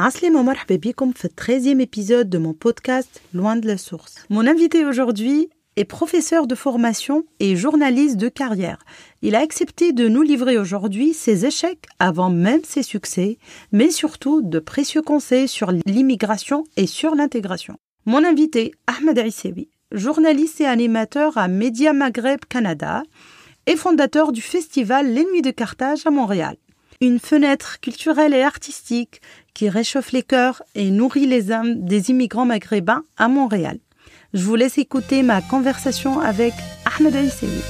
Aslima marhaba bikum في 13e épisode de mon podcast Loin de la source. Mon invité aujourd'hui est professeur de formation et journaliste de carrière. Il a accepté de nous livrer aujourd'hui ses échecs avant même ses succès, mais surtout de précieux conseils sur l'immigration et sur l'intégration. Mon invité, Ahmed Issewi, journaliste et animateur à Média Maghreb Canada et fondateur du festival Les Nuits de Carthage à Montréal Une fenêtre culturelle et artistique qui réchauffe les cœurs et nourrit les âmes des immigrants maghrébins à Montréal. Je vous laisse écouter ma conversation avec Ahmed Aïssewi.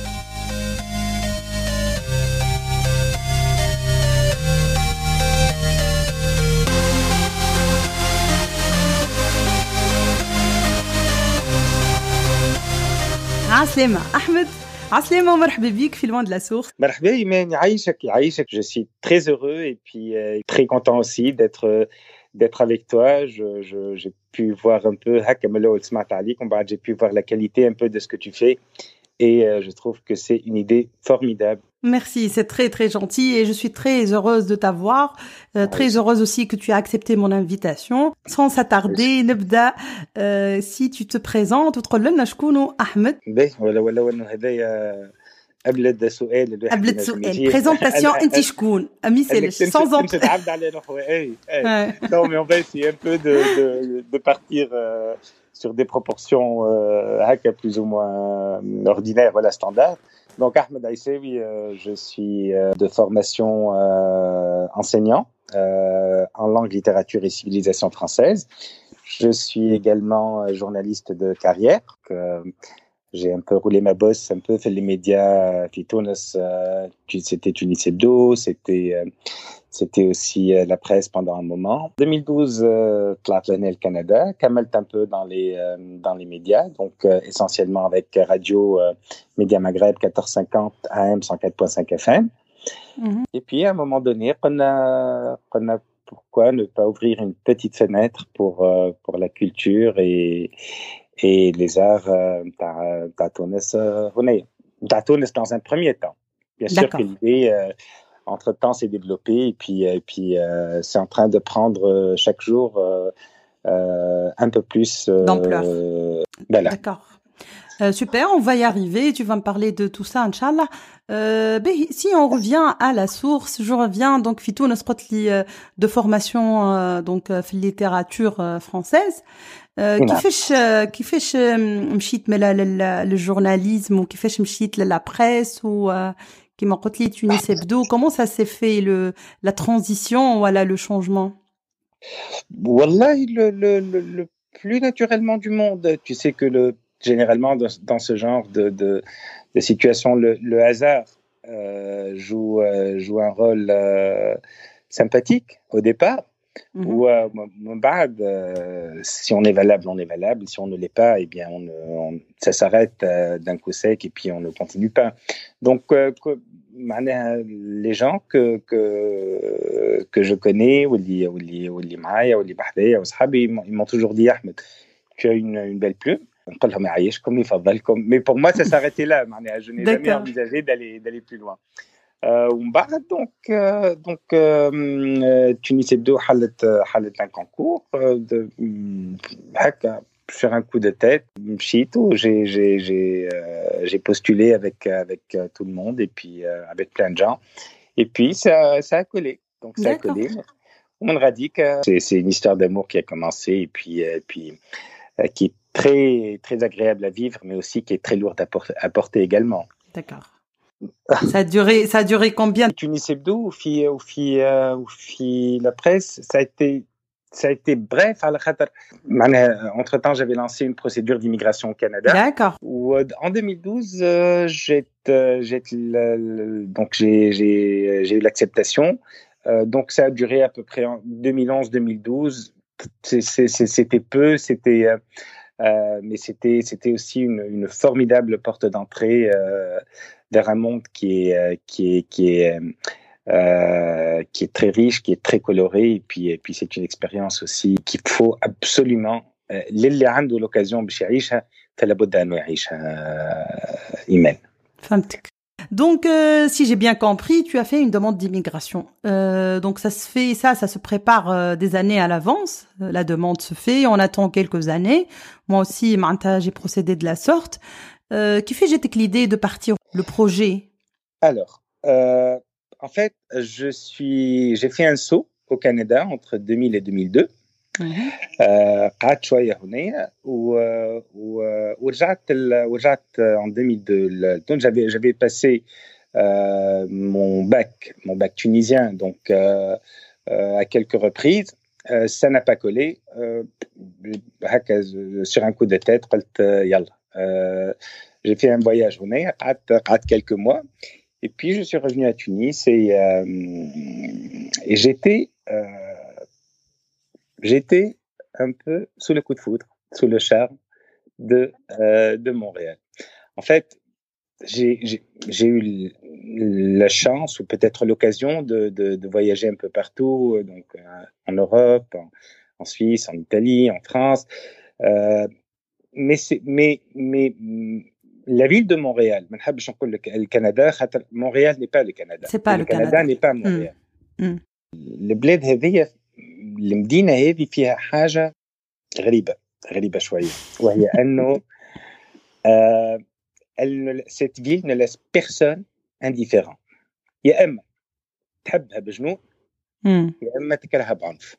عسلامة أحمد je suis très heureux et euh, très content aussi d'être euh, avec toi. J'ai pu voir un peu, bah, la qualité de ce que tu fais et euh, je trouve que c'est une idée formidable. Merci, c'est très très gentil et je suis très heureuse de t'avoir, euh, très heureuse aussi que tu as accepté mon invitation. Sans s'attarder, نبدا euh, si tu te présentes وتقول لنا شكون أحمد. باهي ولا ولا ولا هذايا قبل سؤال الواحد قبل السؤال بريزونتاسيون انت شكون ما يسالش sans en تتعبد على روحه اي اي non mais on va essayer un peu de sur des proportions euh, plus ou moins euh, ordinaires, voilà, standard. Donc, Ahmed Aïsewi, euh, je suis euh, de formation enseignant en langue, littérature et civilisation française. Je suis également journaliste de carrière. j'ai un peu roulé ma bosse un peu fait les médias Fitounes, c'était Tunis Hebdo, c'était c'était aussi euh, la presse pendant un moment. 2012, euh, Tlatlanel Canada, Kamel un peu dans les, euh, dans les médias, donc euh, essentiellement avec Radio Média Maghreb 1450 AM 104.5 FM. Et puis à un moment donné, on a, pourquoi ne pas ouvrir une petite fenêtre pour, pour la culture et, et les arts d'Atounes dans un premier temps. Bien sûr que l'idée entre temps s'est développée et puis et puis euh, c'est en train de prendre euh, chaque jour euh, un peu plus d'ampleur. Voilà. D'accord. Euh, super, on va y arriver. Tu vas me parler de tout ça, Inch'Allah. Euh, ben, si on revient à la source, je reviens donc Fitou Nasrotli de formation euh, donc littérature française. كيفاش كيفاش مشيت من للجورناليزم وكيفاش مشيت للا بريس و كما قلت لي تونس hebdo comment ça s'est fait le la transition voilà le changement Wallah, le, le, le, le plus naturellement du monde. Tu sais que le, généralement, dans, dans ce genre de, de, de situation, le, le hasard euh, joue, euh, joue un rôle euh, sympathique au départ. Mhm. Ou euh, bad, euh, si on est valable, on est valable. Si on ne l'est pas, eh bien, on, on- ça s'arrête euh, d'un coup sec et puis on ne continue pas. Donc, euh, que- معناها, les gens que, je connais ils m'ont toujours dit Ahmed tu as une, belle plume. Mais pour moi ça s'arrêtait là je n'ai jamais envisagé d'aller plus loin. Euh, donc euh, euh, Tunis a fait un concours sur un coup de tête, shit, j'ai j'ai euh, postulé avec avec euh, tout le monde et puis euh, avec plein de gens. Et puis ça, ça a collé. Donc ça a collé. On me dit euh, c'est une histoire d'amour qui a commencé et puis et puis qui est très très agréable à vivre, mais aussi qui est très lourde à, porter, également. D'accord. ça a duré ça a duré combien? Tunis Hebdo ou fi la presse, ça a été ça a été bref à la entre temps j'avais lancé une procédure d'immigration au Canada. D'accord. où euh, en 2012 euh, j'ai euh, donc j'ai eu l'acceptation. Euh, donc ça a duré à peu près en 2011-2012 C'est- c'est- c'est- c'était peu c'était euh, euh, mais c'était c'était aussi une, une formidable porte d'entrée euh, vers un monde qui est euh, qui est qui est euh, euh, qui est très riche, qui est très coloré, et puis, et puis c'est une expérience aussi qu'il faut absolument. euh, للي عنده l'occasion باش يعيشها فلا بد انه يعيشها ايمان. فهمتك Donc, euh, si j'ai bien compris, tu as fait une demande d'immigration. Euh, donc, ça se fait, ça, ça se prépare euh, des années à l'avance. la demande se fait, on attend quelques années. Moi aussi, j'ai procédé de la sorte. qui fait j'ai l'idée de partir le projet Alors, en fait, je suis, j'ai fait un saut au Canada entre 2000 et 2002. قعدت شويه هنا ورجعت ورجعت en 2002 donc j'avais j'avais passé euh, mon bac mon bac tunisien donc euh, euh, à quelques reprises ça n'a pas collé sur un coup de tête قلت يلا j'ai fait un voyage هنا قعدت quelques mois et puis je suis revenu à Tunis et et j'étais j'étais un peu sous le coup de foudre, sous le charme de, euh, de Montréal. En fait, j'ai eu la chance ou peut-être l'occasion de, de, voyager un peu partout, donc euh, en Europe, en, Suisse, en Italie, en France. Euh, mais, mais, لا فيل دو مونريال ما نحبش نقول لك الكندا خاطر مونريال ني با الكندا سي با كندا ني با مونريال البلاد هذيا المدينة هذه فيها حاجة غريبة غريبة شوية وهي أنه آه سيت فيل ne laisse personne indifférent. يا أما تحبها بجنون يا أما تكرهها بعنف.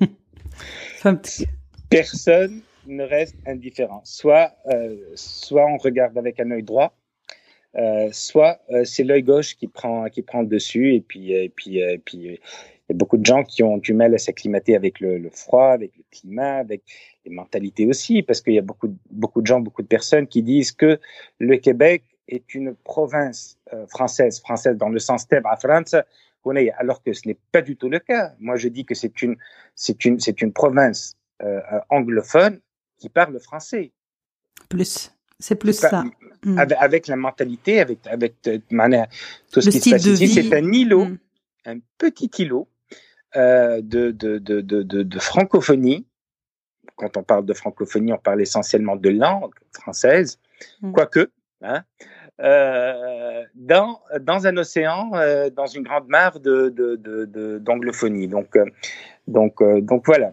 فهمت personne ne reste indifférent. Soit euh, soit on regarde avec un œil droit euh, soit euh, c'est l'œil gauche qui prend qui prend le dessus. Et puis et puis et puis y a beaucoup de gens qui ont du mal à s'acclimater avec le, froid, avec le climat, avec les mentalités aussi, parce qu'il y a beaucoup, beaucoup de gens, beaucoup de personnes qui disent que le Québec est une province française, française dans le sens à France, alors que ce n'est pas du tout le cas. Moi, je dis que c'est une, c'est une, c'est une province anglophone qui parle français. Plus, c'est plus ça. Hmm. Avec, la mentalité, avec, avec euh, tout ce qui se passe ici, c'est un îlot, hmm. un petit îlot euh, de, de, de, de, francophonie. Quand on parle de francophonie, on parle essentiellement de langue française, mmh. quoique, hein, euh, dans, dans un océan, euh, dans une grande mare de, d'anglophonie. Donc, donc, donc voilà.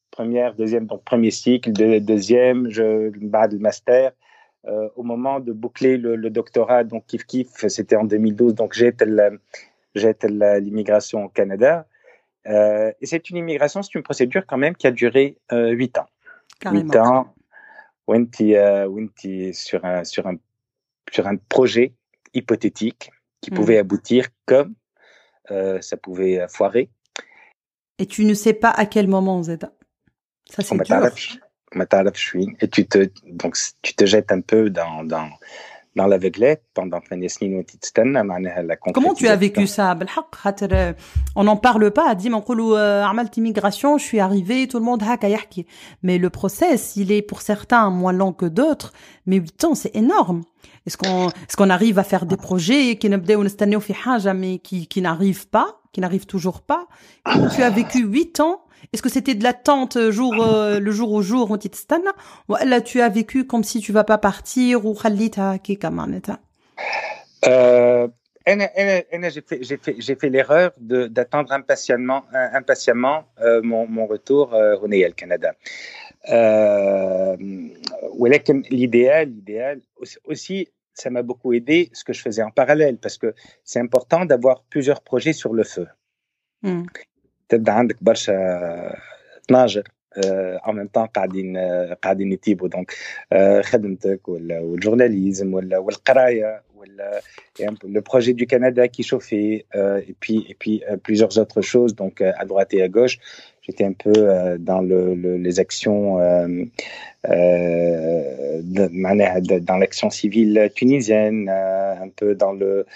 première, deuxième, donc premier cycle, deuxième, je bats le master. Euh, au moment de boucler le, doctorat, donc kiff kiff, c'était en 2012, donc j'étais l'immigration au Canada. Euh, et c'est une immigration, c'est une procédure quand même qui a duré euh, huit ans. Huit ans, Winty, sur, un, sur, un, sur un projet hypothétique qui mm. pouvait aboutir comme ça pouvait foirer. Et tu ne sais pas à quel moment, Z ça, c'est dur. Et tu te, donc, tu te jettes un peu dans, dans, dans l'aveuglette pendant la Comment tu as vécu ça On n'en parle pas, dit mon immigration, je suis arrivé, tout le monde Mais le process, il est pour certains moins long que d'autres, mais 8 ans, c'est énorme. Est-ce qu'on est-ce qu'on arrive à faire des projets qui mais qui qui n'arrivent pas, qui n'arrivent toujours pas? Comment tu as vécu 8 ans est-ce que c'était de l'attente euh, jour euh, le jour au jour ou là tu as vécu comme si tu vas pas partir ou خليتها كيكا معناتها euh, j'ai fait, j'ai fait, j'ai fait l'erreur de, d'attendre impatiemment, impatiemment euh, mon, mon retour euh, au Néel, Canada. Euh, l'idéal, l'idéal aussi, ça m'a beaucoup aidé ce que je faisais en parallèle parce que c'est important d'avoir plusieurs projets sur le feu. Mm. تبدا عندك برشا تناجر en même temps قاعدين قاعدين يتيبوا دونك خدمتك ولا والجورناليزم ولا والقرايه ولا le projet du Canada qui chauffait et puis et puis plusieurs autres choses donc à droite et à gauche j'étais un peu euh, dans le, le, les actions, euh, euh, de, dans l'action civile tunisienne, euh, un peu dans le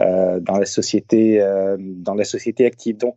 euh, dans la société dans la société active. Donc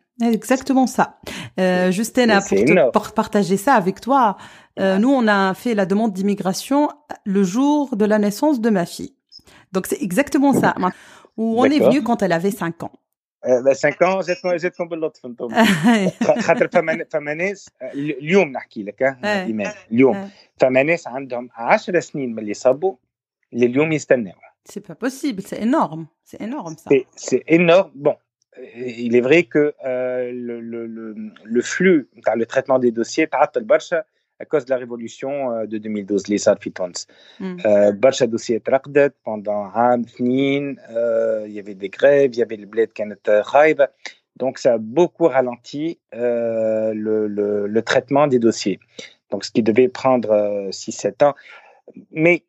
Exactement ça. Euh, Justina, pour, te, pour partager ça avec toi, euh, nous, on a fait la demande d'immigration le jour de la naissance de ma fille. Donc, c'est exactement ça. Où on est venu quand elle avait 5 ans. 5 ans جاتكم جاتكم باللطف انتم خاطر فما فما ناس اليوم نحكي لك ايمان اليوم فما ناس عندهم 10 سنين من اللي صابوا لليوم يستناو C'est pas possible, c'est énorme, c'est énorme ça. C'est énorme. Bon, il est vrai que euh, le, le, le, le flux, le traitement des dossiers, تعطل برشا à cause de la révolution de 2012 اللي صار في تونس. برشا دوسيات ترقدت pendant عام اثنين il y avait des grèves, il y avait البلاد كانت خايبه. Donc ça a beaucoup ralenti euh, le, le, le, traitement des dossiers. Donc ce qui devait prendre euh, 6-7 ans. Mais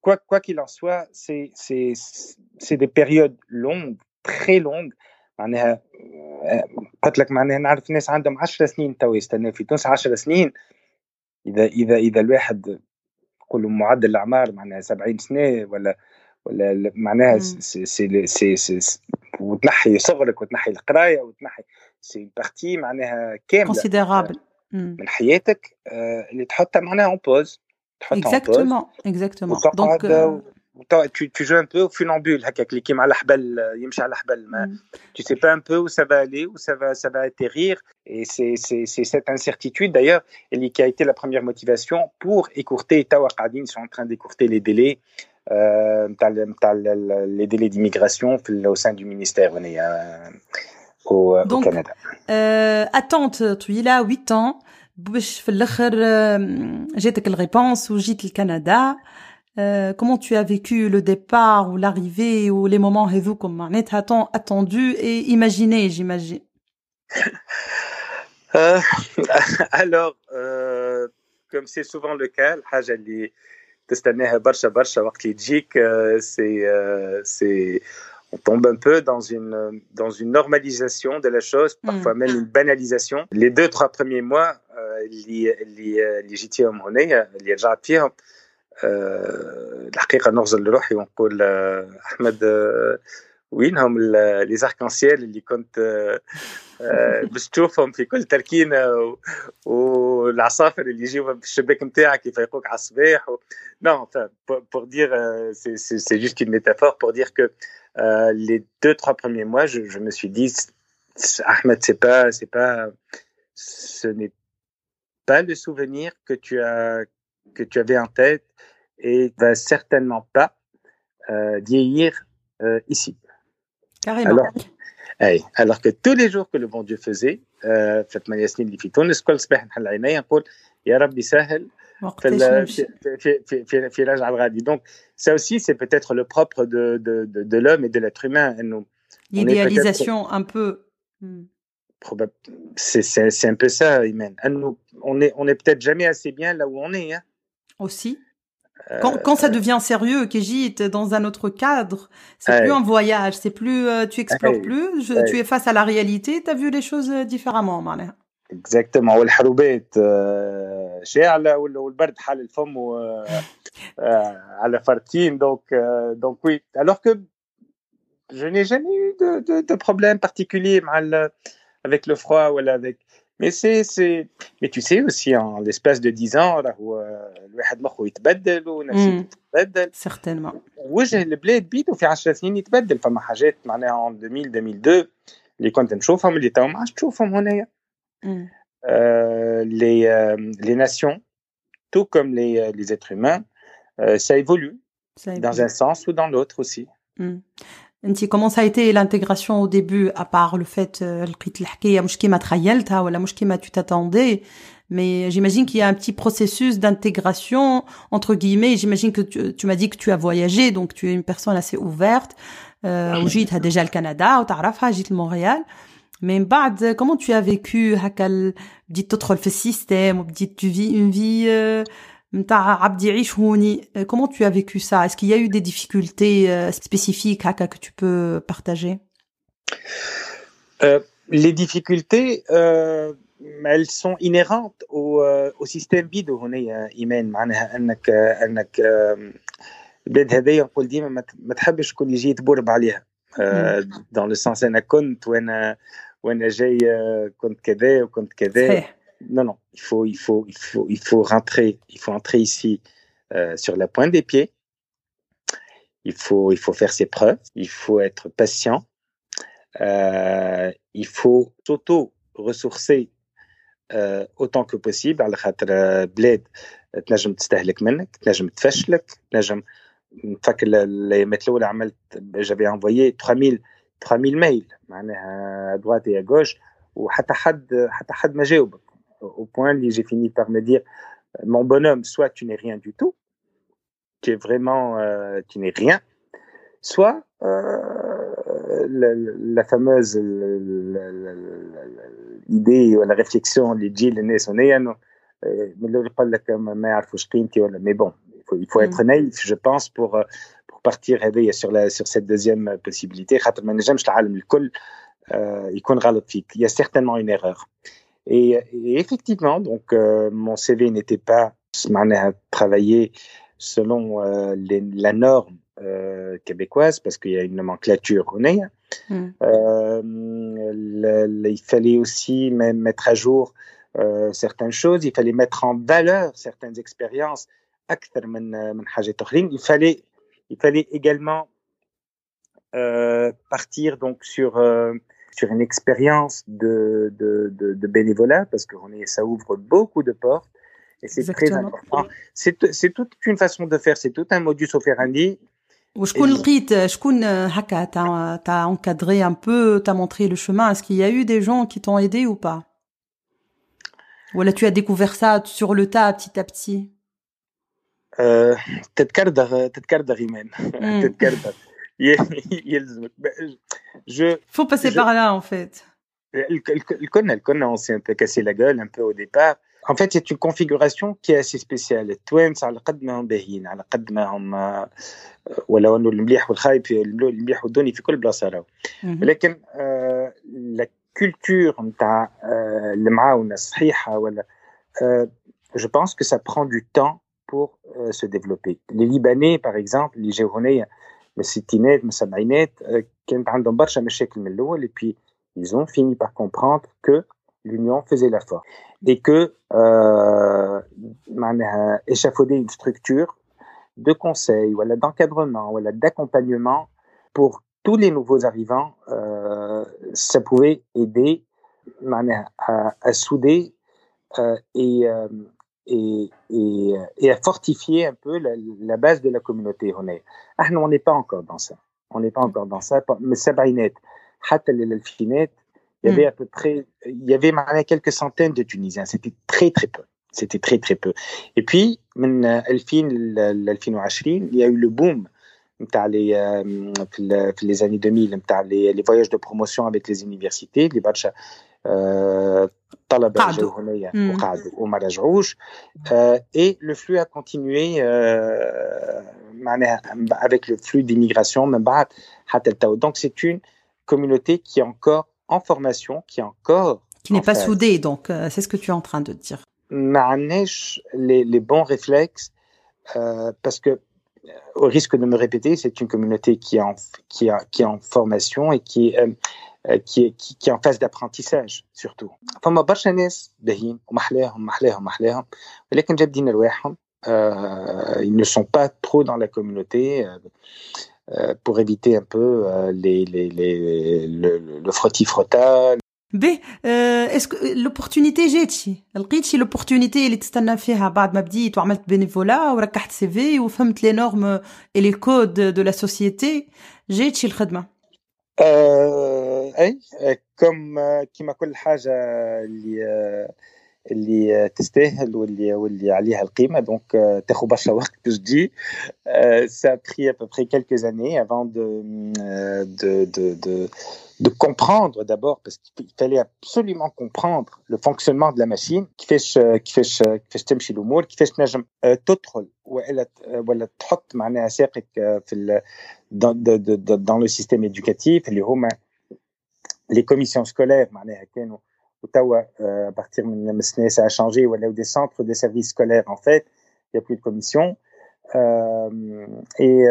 quoi quoi qu'il en soit, c'est c'est c'est des périodes longues, très longues. معناها قلت لك معناها نعرف ناس عندهم 10 سنين تو يستناو في تونس 10 سنين. إذا إذا إذا الواحد نقولوا معدل الأعمار معناها 70 سنة ولا ولا معناها سي سي سي, سي وتنحي صغرك وتنحي القراية وتنحي سي بارتي معناها كاملة كونسيديرابل من حياتك اللي تحطها معناها اون بوز Exactement, exactement. Donc, euh... tu, joues un peu au funambule, hein, euh, mm. tu ne sais pas un peu où ça va aller, où ça va, atterrir. Et c'est cette incertitude d'ailleurs qui a été la première motivation pour écourter Tawakadin. Ils sont en train d'écourter les délais. Euh, les délais d'immigration au sein du ministère euh, euh, au, Donc, au, Canada. Euh, attente, tu y as 8 ans, j'ai réponse ou j'ai le Canada? لكندا comment tu as vécu le départ ou l'arrivée ou les moments هذوكم معناتها tant attendu et imaginé j'imagine euh, alors euh, comme c'est souvent le cas الحاجه اللي تستناها برشا برشا وقت اللي تجيك c'est c'est on tombe un peu dans une, dans une normalisation de la chose, parfois mm. même une banalisation. Les deux, trois premiers mois, اللي اللي اللي جيت فيهم هنا اللي رجعت فيهم الحقيقه نغزل لروحي ونقول احمد وينهم لي زاركانسيال اللي كنت باش تشوفهم في كل تركينه والعصافر اللي يجيو في الشباك نتاعك يفيقوك على الصباح و... non enfin pour, dire c'est juste une métaphore pour dire que euh, les deux trois premiers mois je, je me suis dit Ahmed c'est pas c'est pas ce n'est pas le souvenir que tu as que tu avais en tête et va certainement pas euh, vieillir euh, ici. Carrément. Alors, hey, alors que tous les jours que le bon Dieu faisait, فات ياسنين اللي في تونس كل صباح نحل عيني نقول يا ربي سهل في في في في, في رجع الغادي donc ça aussi c'est peut-être le propre de de de, de l'homme et de l'être humain انه l'idéalisation un peu c'est un peu ça Imen on est on est peut-être jamais assez bien là où on est hein. aussi quand, quand, ça devient sérieux, Kejit, dans un autre cadre, c'est plus un voyage, c'est plus, euh, tu explores plus, je, tu es face à la réalité, tu as vu les choses différemment, Malé. Exactement, والحروبات شاعلة والبرد حال الفم على فرتين donc donc oui alors que je n'ai jamais eu de, de, de problème particulier avec le froid ou avec mais c'est, c'est, mais tu sais aussi, en l'espace de 10 ans, الواحد مخه يتبدل ونفسيته تتبدل. Certainement. وجه البلاد بيدو في 10 سنين يتبدل فما حاجات معناها en 2000 2002 اللي كنت نشوفهم اللي تو ما عادش تشوفهم هنايا. Euh, les, euh, les nations, tout comme les, euh, les êtres humains, ça évolue, ça évolue dans un sens ou dans l'autre aussi. Mm. comment ça a été l'intégration au début à part le fait لقيت الحكايه مش كيما تخيلتها ولا مش كيما tu t'attendais mais j'imagine qu'il y a un petit processus d'intégration entre guillemets. J'imagine que tu, tu m'as dit que tu as voyagé, donc tu es une personne assez ouverte. Euh, وجيت déjà le Canada وتعرفها جيت Montréal. Mais بعد comment tu as vécu هكا بديت تدخل في السيستم وبديت tu vis une vie euh, euh, comment tu as vécu ça Est-ce qu'il y a eu des difficultés euh, spécifiques que tu peux partager euh, Les difficultés, elles sont inhérentes au, au système بيدو هنا ايمان معناها انك انك البلاد هذيا نقول ديما ما تحبش شكون يجي يتبرب عليها dans le sens انا كنت وانا وانا جاي كنت كذا وكنت كذا صحيح non, non, il faut, il faut, il faut, il faut rentrer, il faut entrer ici euh, sur la pointe des pieds. Il faut, il faut faire ses preuves. Il faut être patient. Euh, il faut s'auto-ressourcer euh, autant que possible على خاطر بلاد تنجم تستهلك منك تنجم تفشلك تنجم نفكر الايامات الاولى عملت جافي انفويي 3000 3000 ميل معناها droite et à gauche وحتى حد حتى حد ما جاوبك au point, j'ai fini par me dire, euh, mon bonhomme, soit tu n'es rien du tout, tu es vraiment, euh, tu n'es rien, soit euh, la, fameuse idée ou la réflexion, les mais bon, il faut, il faut être mm. naïf, je pense, pour, pour partir éveillé sur, la, sur cette deuxième possibilité. Il y a certainement une erreur et, effectivement, donc euh, mon CV n'était pas travaillé selon euh, les, la norme euh, québécoise parce qu'il y a une nomenclature au mm. il fallait aussi même mettre à jour certaines choses, il fallait mettre en valeur certaines expériences. Il fallait, il fallait également partir donc sur sur une expérience de, de, de, de, bénévolat, parce que on est, ça ouvre beaucoup de portes. Et c'est très important. C'est toute une façon de faire, c'est tout un modus operandi. وشكون لقيت شكون هكا t'as encadré un peu t'as montré le chemin est-ce qu'il y a eu des gens qui t'ont aidé ou pas ou là tu as découvert ça sur le tas petit à petit تتكردغ تتكردغ ايمان تتكردغ je, faut passer par là, en fait. Le connaît, le on s'est un peu cassé la gueule un peu au départ. En fait, c'est une configuration qui est assez spéciale. توانس على قد ما هم باهيين على قد ما هم ولو انه المليح والخايب المليح والدوني في كل بلاصه راهو ولكن لا كولتور نتاع المعاونه الصحيحه ولا je pense que ça prend du temps pour se développer. Les Libanais, par exemple, les Géronais, من الستينات من السبعينات كانت عندهم برشا مشاكل من الاول et puis ils ont fini par comprendre que l'union faisait la force et que euh, معناها échafauder une structure de conseil ou d'encadrement ou d'accompagnement pour tous les nouveaux arrivants euh, ça pouvait aider à, à souder euh, et, euh, et, et, et, à fortifier un peu la, la base de la communauté honnête. Ah non, on n'est pas encore dans ça. On n'est pas encore dans ça. Mais Sabaïnet, il y avait à peu près, il y avait quelques centaines de Tunisiens. C'était très très peu. C'était très très peu. Et puis, من 2020 il y a eu le boom نتاع les في les années 2000 نتاع les, les voyages de promotion avec les universités les برشا طلبه جاوا هنايا وقعدوا وما رجعوش et le flux a continué معناها avec le flux d'immigration من بعد حتى التو donc c'est une communauté qui est encore en formation qui est encore qui n'est pas soudée donc c'est ce que tu es en train de dire ما عندناش les, les bons réflexes parce que au risque de me répéter, c'est une communauté qui est en, qui est, qui est en formation et qui est, qui est, qui, qui est en phase d'apprentissage surtout. فما برشا ناس باهيين ومحلاهم محلاهم محلاهم ولكن جادين رواحهم ils ne sont pas trop dans la communauté pour éviter un peu les, les, les, le, le frotti-frotta, باهي اسكو لوبورتونيتي جاتشي لقيتشي لوبورتونيتي اللي تستنى فيها بعد ما بديت وعملت بينيفولا وركحت سي في وفهمت لي نورم اي لي كود دو لا سوسيتي جاتشي الخدمه اي كم كيما كل حاجة اللي اللي تستاهل واللي واللي عليها القيمه دونك تاخذ برشا وقت باش تجي ça a pris à peu près quelques années avant de de de de, de comprendre d'abord parce qu'il fallait absolument comprendre le fonctionnement de la machine كيفاش كيفاش كيفاش تمشي الامور كيفاش تنجم تدخل ولا ولا تحط معناها ساقك في dans le système éducatif اللي هما les commissions scolaires معناها كانوا Ottawa, euh, à partir de ça a changé, ou des centres de services scolaires, en fait, il n'y a plus de commission. Euh, et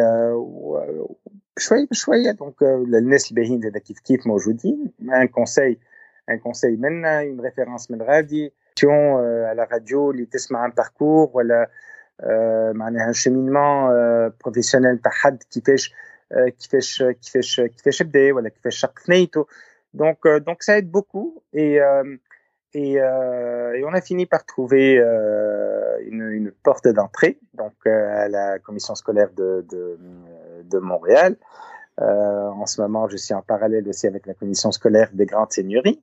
شوية donc الناس الباهيين زاد كيف كيف موجودين un conseil un conseil منا une référence من غادي à la radio اللي تسمع un parcours ولا معناها un cheminement professionnel تاع حد كيفاش كيفاش كيفاش كيفاش بدا ولا كيفاش شق ثنيته donc, euh, donc ça aide beaucoup et, euh, et, euh, on a fini par trouver une, une, porte d'entrée donc à la commission scolaire de, de, de Montréal. en ce moment, je suis en parallèle aussi avec la commission scolaire des grandes seigneuries,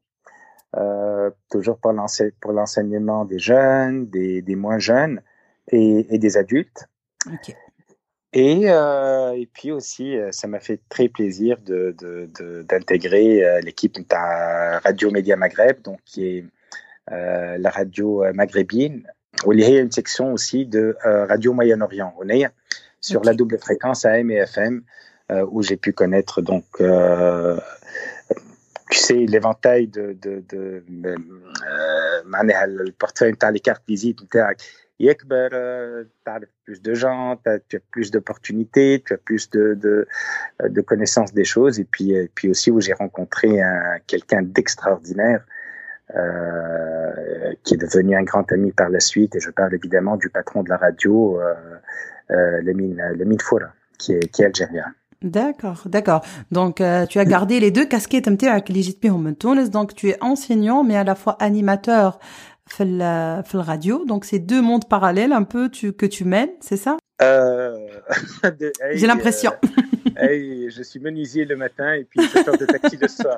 toujours pour l'enseignement des jeunes, des, des moins jeunes et, et des adultes. Okay. Et, euh, et puis aussi, euh, ça m'a fait très plaisir d'intégrer de, de, euh, l'équipe de Radio Média Maghreb, donc qui est euh, la radio maghrébine, où il y a une section aussi de euh, Radio Moyen-Orient, on est sur okay. la double fréquence AM et FM, où j'ai pu connaître donc tu sais l'éventail de, de, de, de le portefeuille les cartes Yekber, tu as plus de gens, as, tu as plus d'opportunités, tu as plus de, de, euh, de connaissances des choses. Et puis, euh, et puis aussi où j'ai rencontré quelqu'un d'extraordinaire euh, qui est devenu un grand ami par la suite. Et je parle évidemment du patron de la radio, euh, euh, Lemine, Foura, qui est, qui est algérien. D'accord, d'accord. Donc tu as gardé les deux casquettes avec. Donc tu es enseignant mais à la fois animateur fait radio. Donc, c'est deux mondes parallèles un peu tu, que tu mènes, c'est ça? Euh... J'ai l'impression. Euh, hey, je suis menuisier le matin et puis chauffeur de taxi le soir.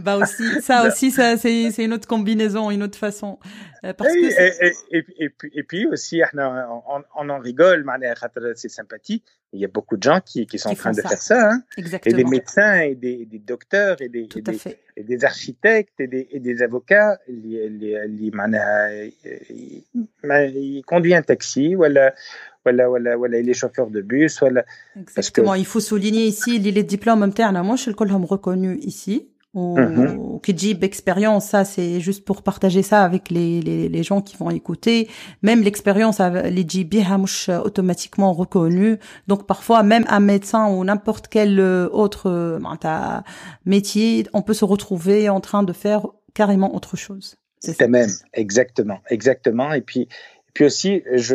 bah aussi, ça aussi, ça c'est c'est une autre combinaison, une autre façon. Euh, parce hey, que et, et, et, et, puis, et puis aussi, on, on en rigole, c'est sympathique. Il y a beaucoup de gens qui, qui sont qui en train de ça. faire ça. Hein. Exactement. Et des médecins et des, des docteurs et des, et des, et des, architectes et des, des avocats. Ils conduisent un taxi, voilà voilà, voilà, voilà, les chauffeurs de bus, voilà. Exactement. Il faut souligner ici les diplômes internes. Moi, je suis le reconnus ici. Ou qui expérience, ça c'est juste pour partager ça avec les, les, les gens qui vont écouter. Même l'expérience, les JB automatiquement reconnu. Donc parfois même un médecin ou n'importe quel euh, autre euh, métier, on peut se retrouver en train de faire carrément autre chose. C'est même, exactement, exactement. Et puis, et puis aussi, je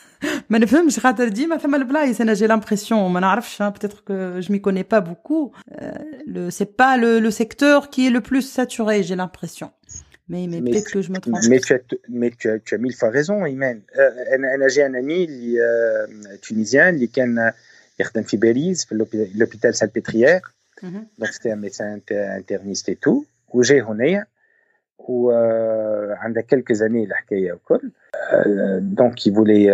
ما نفهمش خاطر ديما ثم البلايص انا جي لامبرسيون ما نعرفش peut-être que je m'y connais pas beaucoup le c'est pas le, le secteur qui est le plus saturé j'ai l'impression mais mais, mais peut-être que je me trompe mais tu as mais tu as, tu as mille fois raison Imen انا جي un ami اللي tunisien اللي كان يخدم في باريس في l'hôpital Salpêtrière donc c'était un médecin interniste et tout وجاي هنايا وعندها quelques années الحكايه الكل donc il voulait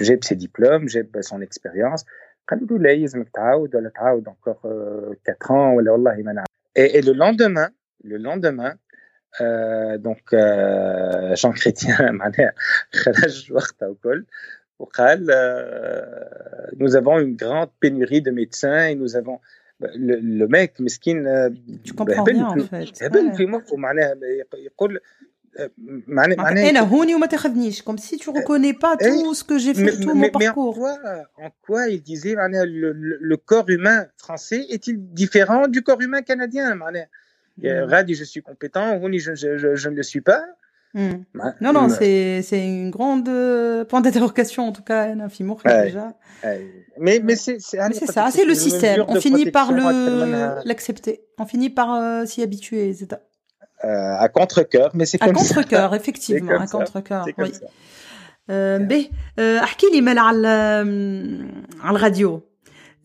جاب ses diplômes جاب son expérience قالوا له لا يلزمك تعاود ولا تعاود encore 4 ans ولا والله ما نعرف et, et le lendemain le lendemain euh, donc euh, Jean Chrétien معناها خرج وقتها وكل وقال euh, nous avons une grande pénurie de médecins et nous avons le, le mec مسكين tu comprends rien en fait هبل في مخه معناها يقول معناها معناها انا هوني وما تاخذنيش comme si tu reconnais pas tout ce que j'ai fait tout mon parcours en quoi, en quoi il disait معناها le, le, le corps humain français est-il différent du corps humain canadien معناها غادي je suis compétent هوني je, je, je, je ne le suis pas Hmm. Non, non, c'est c'est une grande euh, point d'interrogation en tout cas, un film déjà. Mais mais c'est c'est ça, c'est le système. On finit par le l'accepter. On finit par euh, s'y habituer, c'est euh, à contre-cœur, mais c'est comme ça. À contre-cœur, effectivement, à contre-cœur. Oui. Ben, احكي لي مال على على الراديو.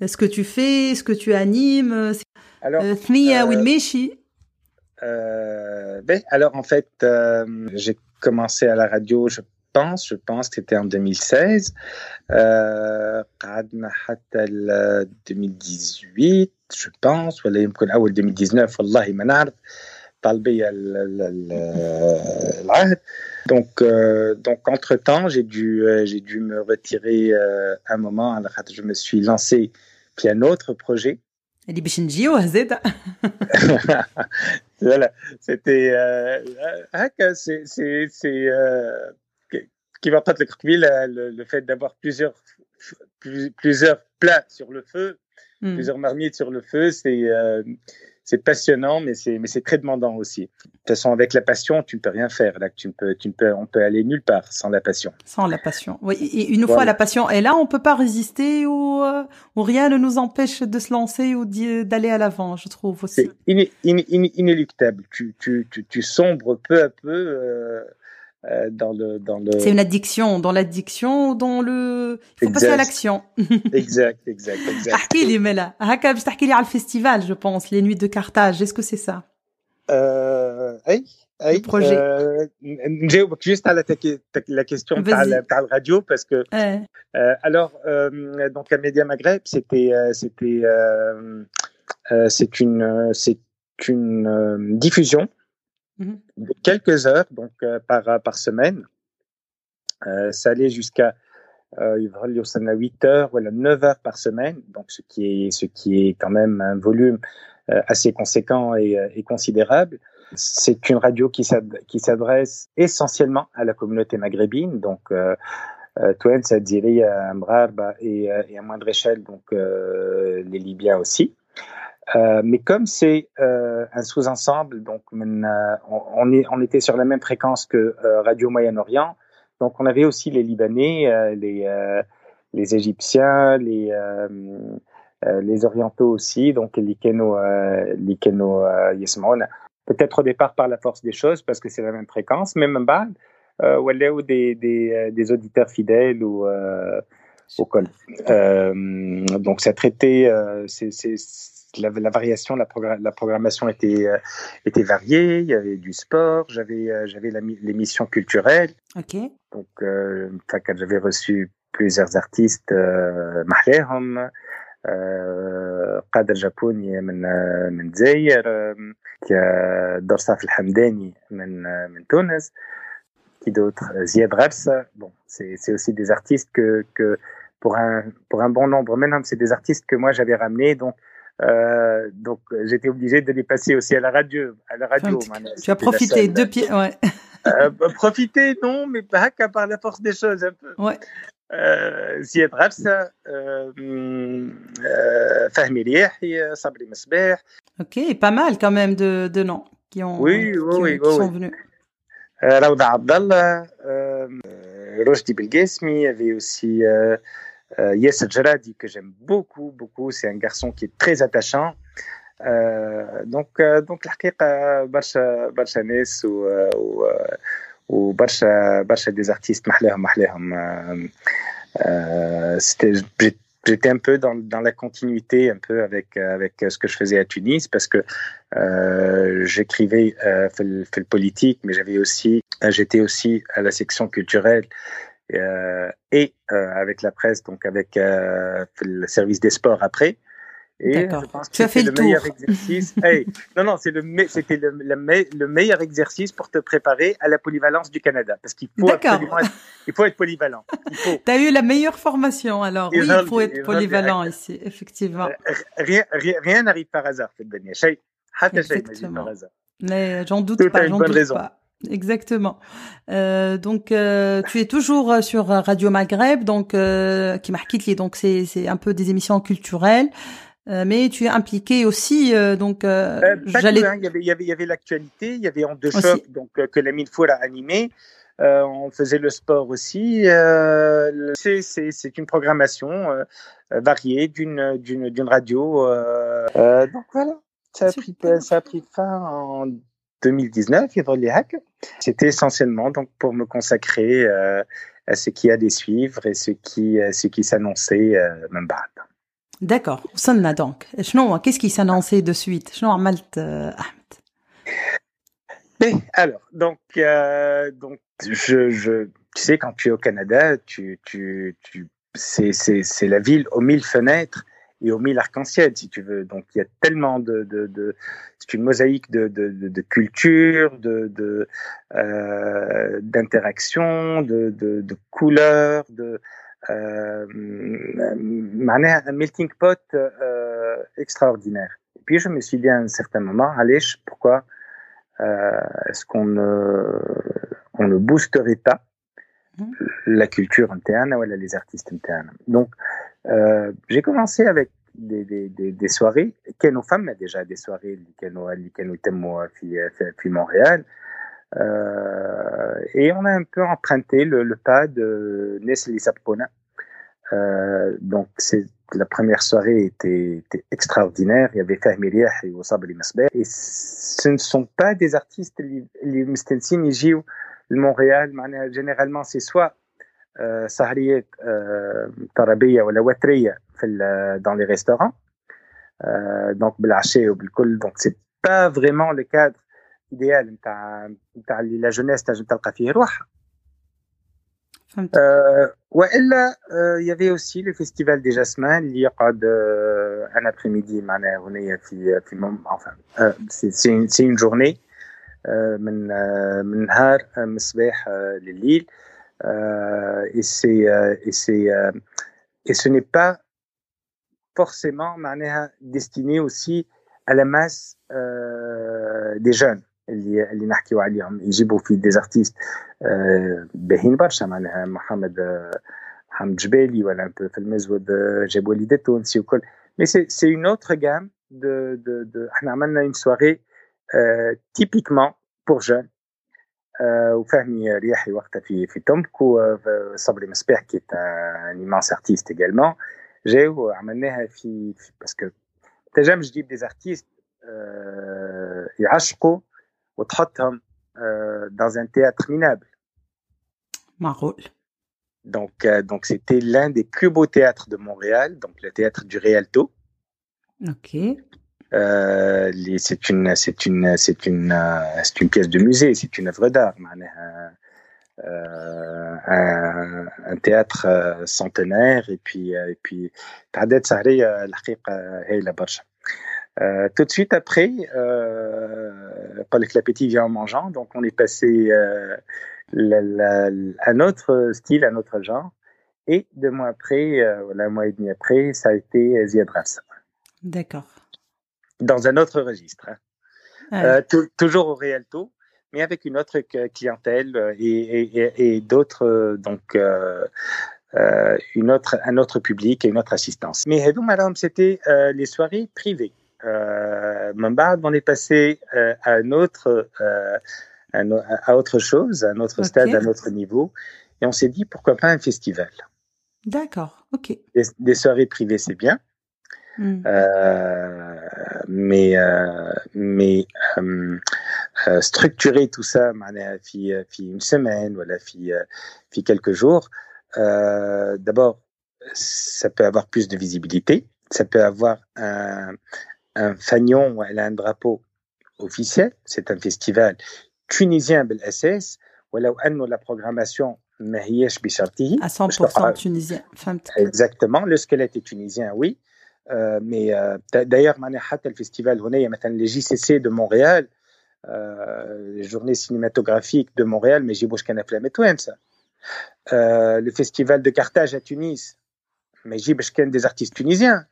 Ce que tu fais, ce que tu animes, alors ثنية وين ماشي euh, ben, alors en fait, euh, j'ai commencé à la radio, je pense, je pense que c'était en 2016. Euh, 2018, je pense, ولا يمكن أول 2019 والله ما نعرف طالبي العهد. Donc, euh, donc entre temps, j'ai dû, euh, j'ai dû me retirer euh, un moment. Alors, je me suis lancé puis un autre projet voilà, c'était euh, euh hein, c'est c'est euh, qui va pas te le croquer, le, le, fait d'avoir plusieurs plusieurs plats sur le feu, hmm. plusieurs marmites sur le feu, c'est euh, c'est passionnant, mais c'est mais c'est très demandant aussi. De toute façon, avec la passion, tu ne peux rien faire. Là, tu ne peux, tu ne peux, on peut aller nulle part sans la passion. Sans la passion. Oui. Et une fois la passion est là, on peut pas résister ou, euh, ou rien ne nous empêche de se lancer ou d'aller à l'avant. Je trouve aussi. C'est inéluctable. Tu, tu, tu, tu, sombres peu à peu. Euh, euh, dans le dans le. C'est une addiction, dans l'addiction, dans le. Il faut passer à l'action. exact, exact, exact. احكي لي ملا هكا باش تحكي لي على الفيستيفال je pense les nuits de Carthage est-ce que c'est ça euh, اي اي projet نجاوبك juste على la question تاع تاع الراديو parce que euh, alors euh, donc la Média Maghreb c'était euh, c'était euh, c'est une c'est une diffusion Mmh quelques heures donc euh, par par semaine. Euh, ça allait jusqu'à euh, 8 heures, voilà 9 heures par semaine, donc ce qui est ce qui est quand même un volume euh, assez conséquent et, considérable. C'est une radio qui s'adresse essentiellement à la communauté maghrébine, donc euh, Mbrarba et, et à moindre échelle donc les Libyens aussi. Euh, mais comme c'est euh, un sous-ensemble, donc euh, on, était sur la même fréquence que euh, Radio Moyen-Orient, donc on avait aussi les Libanais, euh, les, Égyptiens, les, les Orientaux aussi, donc les Keno, les Peut-être au départ par la force des choses, parce que c'est la même fréquence, mais même pas, ou des, des, des auditeurs fidèles ou au col. donc ça traitait, c'est la, la, variation, la, la programmation était, euh, était variée. Il y avait du sport, j'avais euh, j'avais l'émission culturelle. Ok. Donc, euh, j'avais reçu plusieurs artistes, euh, محلاهم قادر جابوني من من الجزائر درصاف الحمداني من من تونس qui d'autres Ziad Rabsa bon c'est c'est aussi des artistes que que pour un pour un bon nombre maintenant c'est des artistes que moi j'avais ramenés donc euh, donc j'étais obligé de les passer aussi à la radio. À la radio. tu as profité deux pieds, ouais. euh, bah, profiter non, mais pas qu'à par la force des choses un peu. Ouais. زياد غرسة فهمي رياحي صبري مصباح ok pas mal quand même de, de noms qui ont oui, oui, qui, oui, qui sont venus روضة عبد الله رشدي بالقاسمي il y avait aussi euh, yes Djeradi, que j'aime beaucoup, beaucoup. C'est un garçon qui est très attachant. Euh, donc, euh, donc, euh, ou, euh, ou, barcha, des artistes, mahlehum, mahlehum. J'étais un peu dans, la continuité un peu avec avec ce que je faisais à Tunis parce que j'écrivais euh, fait le, le politique mais j'avais aussi j'étais aussi à la section culturelle et euh, avec la presse, donc avec euh, le service des sports après. Et je pense que tu as fait le, le meilleur exercice. hey, non, non, c'est le, c'était le, le, le, meilleur exercice pour te préparer à la polyvalence du Canada, parce qu'il faut absolument être, il faut être polyvalent. Tu as eu la meilleure formation, alors oui, il faut être polyvalent ici, effectivement. Rien, n'arrive par hasard, dernière. Exactement. Mais j'en doute pas, j'en doute raison. pas. Exactement. Euh, donc euh, tu es toujours sur Radio Maghreb, donc euh, qui marque donc c'est c'est un peu des émissions culturelles. mais tu es impliqué aussi, donc j'allais. Hein, il y avait, il y avait, il y avait l'actualité, il y avait en deux chocs, donc que la mine a animé. on faisait le sport aussi. c'est une programmation variée d'une d'une radio. donc voilà, ça a, pris, ça a pris fin en 2019, C'était essentiellement donc pour me consacrer à ce qui allait suivre et ce qui, ce qui s'annonçait euh, même D'accord, وصلنا donc. Qu'est-ce qui s'annonçait de suite شنو عملت Ahmed alors, donc, euh, donc je, je, tu sais, quand tu es au Canada, tu, tu, tu, c'est la ville aux mille fenêtres et aux mille arc-en-ciel, si tu veux. Donc, il y a tellement de, de, de c'est une mosaïque de, de, de, culture, de, de euh, d'interactions, de, de, de couleurs, de euh, un melting pot euh, extraordinaire. Et puis, je me suis dit à un certain moment, allez, pourquoi euh, est-ce qu'on ne, on ne boosterait pas mmh. la culture interne ou les artistes internes? Donc, euh, j'ai commencé avec des, des, des, des soirées, nos femmes a déjà des soirées, puis Montréal. Euh, et on a un peu emprunté le, le pas de Nesli Sapona. Euh, donc, c'est la première soirée était, était, extraordinaire. Il y avait Fahmi Riah et Wasabli Masber. Et ce ne sont pas des artistes, les Mistensin, ils Montréal. Généralement, c'est soit آه، سهريات آه، طربية ولا وترية في دون لي ريستوران دونك بالعشاء وبالكل. دونك سي با فريمون لو كادر ايديال نتاع نتاع اللي لا جونيس تنجم تلقى فيه روحها. آه، وإلا يافي اوسي لو فيستيفال دي جاسمان اللي يقعد ان ابخي ميدي معناها هنايا في في سي اون جورني من من نهار من الصباح لليل. et c'est euh, et c'est euh, et ce n'est pas forcément destiné aussi à la masse des jeunes اللي اللي نحكيو عليهم يجيبوا في des artistes باهين برشا معناها محمد محمد جبالي ولا في المزود جاب وليد التونسي وكل mais c'est c'est une autre gamme de de de احنا عملنا une soirée euh, typiquement pour jeunes وفهمي رياحي وقتها في في تمك وصبري مصباح كي ان ايمانس ارتيست ايجالمون جاو عملناها في, في باسكو تنجم تجيب دي ارتيست يعشقوا وتحطهم dans un théâtre minable. معقول. Donc, euh, donc c'était l'un des plus beaux théâtres de Montréal, donc le théâtre du Rialto. Ok. Euh, c'est une, c'est une, c'est une, euh, c'est une pièce de musée, c'est une œuvre d'art. Euh, un, un, théâtre euh, centenaire et puis euh, et puis تعداد سهرية الحقيقة هايلة برشا. Euh, tout de suite après, euh, que l'appétit vient en mangeant, donc on est passé euh, la, la, à notre style, à notre genre. Et deux mois après, euh, voilà, un mois et demi après, ça a été Ziad D'accord dans un autre registre. Hein. Euh, toujours au Rialto, mais avec une autre clientèle euh, et, et, et d'autres euh, donc euh, une autre un autre public et une autre assistance. Mais madame, c'était euh, les soirées privées. Euh, on est passé à un autre à autre chose, à un autre okay. stade, à un autre niveau, et on s'est dit pourquoi pas un festival. D'accord, ok. Des, des soirées privées, c'est bien. Mm. Euh, mais euh, mais euh, structurer tout ça fi une semaine voilà fi fi quelques jours d'abord ça peut avoir plus de visibilité ça peut avoir un un fanion elle a un drapeau officiel c'est un festival tunisien بالاساس ولو انه la programmation ما هياش بشرطه à 100% tunisien exactement le squelette est tunisien oui euh, mais euh, d'ailleurs, le festival, les JCC de Montréal, euh, les journées cinématographiques de Montréal, mais j'ai besoin et ça. Le festival de Carthage à Tunis, mais j'ai besoin des artistes tunisiens.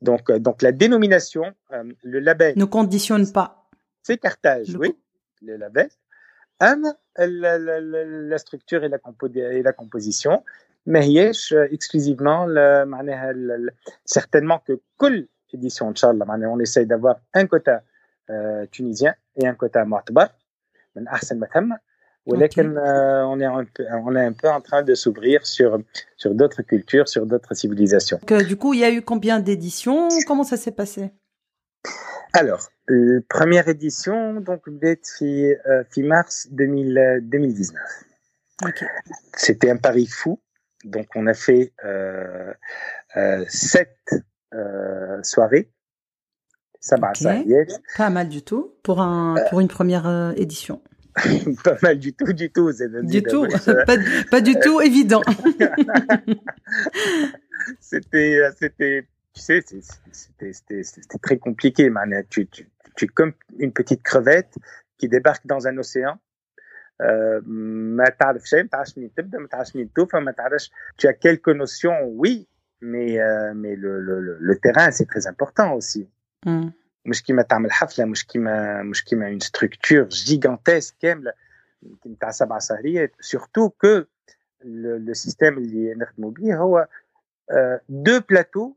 Donc, donc la dénomination, le label. Ne conditionne pas. C'est Carthage, oui, le label. la, la, structure et la, compo et la composition ما هيش exclusivement معناها certainement que كل édition ان شاء الله معناها on essaye d'avoir un quota euh, tunisien et un quota معتبر من احسن ما ثم ولكن euh, on est un peu on est un peu en train de s'ouvrir sur sur d'autres cultures sur d'autres civilisations. Donc, euh, du coup, il y a eu combien d'éditions Comment ça s'est passé Alors, la première édition donc بدات في في mars 2000, 2019. Ok. C'était un pari fou donc, on a fait euh, euh, sept euh, soirées. Ça m'a okay. Pas mal du tout pour, un, pour une première édition. pas mal du tout, du tout. Du tout, pas, pas, du tout évident. c'était, c'était, tu sais, c'était très compliqué, man. Tu, tu, tu es comme une petite crevette qui débarque dans un océan ما تعرف شيء ما تعرفش منين تبدا ما تعرفش منين توفى ما تعرفش tu as quelques notions oui mais euh, mais le, le, le terrain c'est très important aussi mm. مش كيما تعمل حفله مش كيما مش كيما une structure gigantesque كامله نتاع سبع سهريات surtout que le, le système اللي نخدموا به هو deux plateaux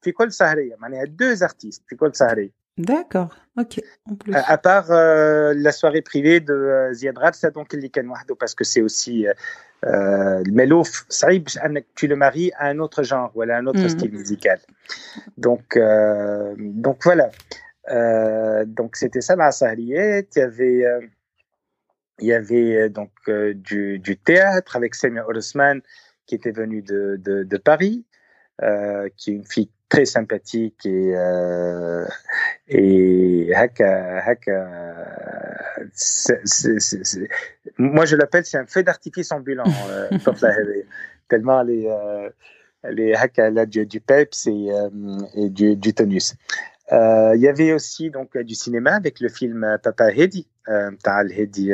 في كل سهريه معناها deux artistes في كل سهريه D'accord, ok. En plus. À, part euh, la soirée privée de euh, Ziad Ratsa, donc il parce que c'est aussi. Euh, euh tu le maries à un autre genre, voilà, un autre mm. style musical. Donc, euh, donc voilà. donc c'était ça la Il y avait, il y avait donc du, théâtre avec Semia Orosman qui était venue de, de, de Paris, qui est une fille très sympathique et euh, et haka, haka, c'est, moi je l'appelle c'est un feu d'artifice ambulant euh, tellement les euh, les haka là du, du peps et, euh, et du, du tonus. Euh, il y avait aussi donc du cinéma avec le film Papa Hedi. Tal Hedi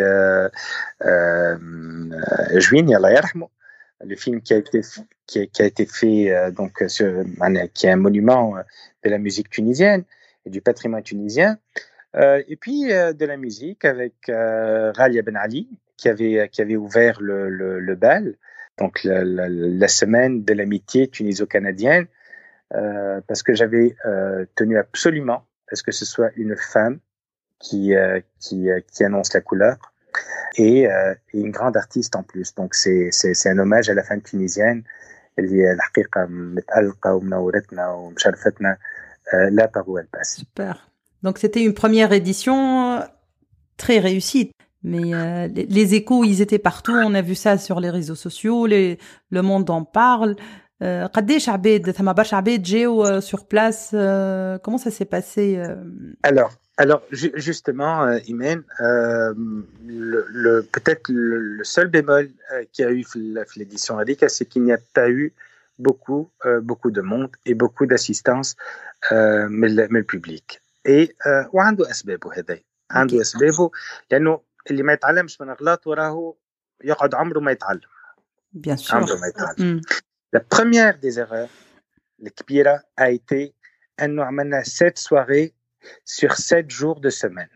Juin Allah yarhamou le film qui a été qui a, été fait euh, donc sur qui est un monument de la musique tunisienne et du patrimoine tunisien. Euh, et puis euh, de la musique avec euh, Ralia Ben Ali qui avait qui avait ouvert le, le, bal donc la, semaine de l'amitié tuniso-canadienne euh, parce que j'avais euh, tenu absolument à ce que ce soit une femme qui, qui annonce la couleur et, euh, et, une grande artiste en plus. Donc c'est c'est un hommage à la femme tunisienne اللي الحقيقة متألقة ومنورتنا ومشرفتنا là par où elle passe. Super. Donc c'était une première édition très réussie. Mais euh, les, les, échos, ils étaient partout. On a vu ça sur les réseaux sociaux. Les, le monde en parle. قديش عباد ثم برشا عباد جاوا sur place comment ça s'est passé alors alors justement, euh, Imen, euh, le, le peut-être le, le, seul bémol euh, qu'il y a eu l'édition Radica, c'est qu'il n'y a pas eu beaucoup, euh, beaucoup de monde et beaucoup d'assistance euh, من الببليك. Et وعنده أسبابه هذا عنده أسبابه لأنه اللي ما يتعلمش من أغلاط وراه يقعد عمره ما يتعلم. Bien sûr. عمره ما يتعلم. Mm. La première des erreurs الكبيرة a été أنه عملنا sept soirées sur sept jours de semaine.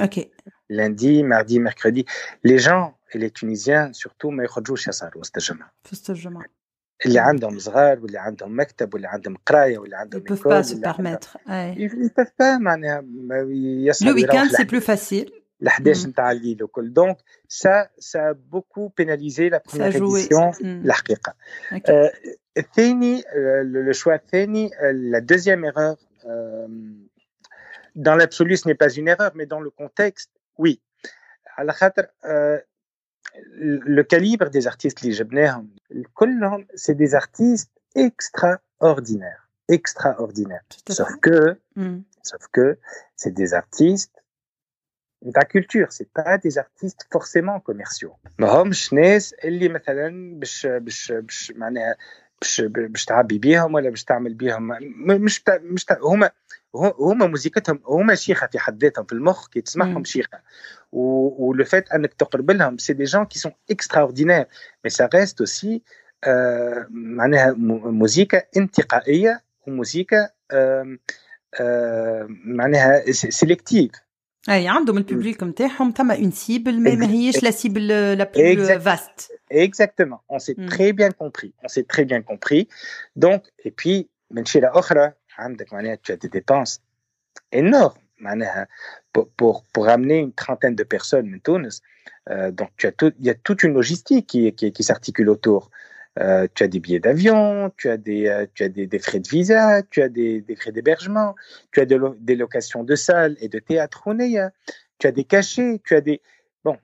Ok. Lundi, mardi, mercredi. Les gens, et les Tunisiens surtout, ما يخرجوش يسهروا وسط الجمعة. في وسط الجمعة. اللي عندهم صغار واللي عندهم مكتب واللي عندهم قرايه واللي عندهم Ils peuvent pas se permettre. Ils peuvent pas معناها Le week-end c'est plus facile. ل 11 نتاع الليل وكل دونك سا سا بوكو بيناليزي لا بروميير اديسيون الحقيقه الثاني لو شوا الثاني لا دوزيام ايرور dans l'absolu, ce n'est pas une erreur, mais dans le contexte, oui. Euh, le calibre des artistes c'est des artistes extraordinaires, extraordinaires. Sauf que, mm. sauf que, c'est des artistes la culture, c'est pas des artistes forcément commerciaux. باش باش تعبي بيهم ولا باش تعمل بيهم مش مش هما هما موزيكتهم هما شيخة في حد ذاتهم في المخ كي تسمعهم شيخة. ولو فات انك تقرب لهم سي دي جون كي سون اكستراوردينير مي سا ريست اوسي معناها موزيكا انتقائية وموزيكا آه آه معناها سيلكتيف اي عندهم البوبليك نتاعهم ثم une cible mais ما هيش la cible la plus vaste exactement on s'est mm. très bien compris on s'est très bien compris donc et puis من شيء لاخرى عندك معناها tu as des dépenses énormes معناها pour, pour, pour amener une trentaine de personnes من تونس euh, donc tu as tout, il y a toute une logistique qui, qui, qui s'articule autour euh, tu as des billets d'avion, tu as des, euh, tu as des, frais de visa, tu as des, des frais d'hébergement, tu as des locations de salles et de théâtre tu as des cachets, tu as des bon.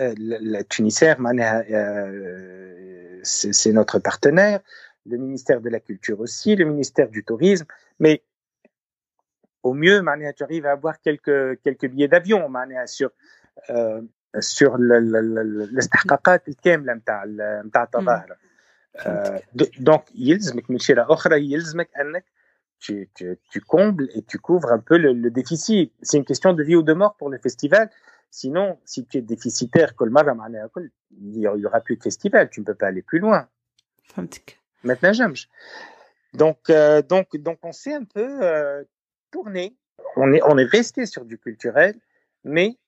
Euh, la, la Tunisaire, euh, c'est notre partenaire, le ministère de la Culture aussi, le ministère du Tourisme, mais au mieux, tu arrives à avoir quelques quelques billets d'avion, sur euh, sur le le le le euh, donc, tu, tu, tu, combles et tu couvres un peu le, déficit. C'est une question de vie ou de mort pour le festival. Sinon, si tu es déficitaire, il n'y aura plus de festival. Tu ne peux pas aller plus loin. Maintenant. Donc, euh, donc, donc, on s'est un peu euh, tourné. On est, on est resté sur du culturel, mais,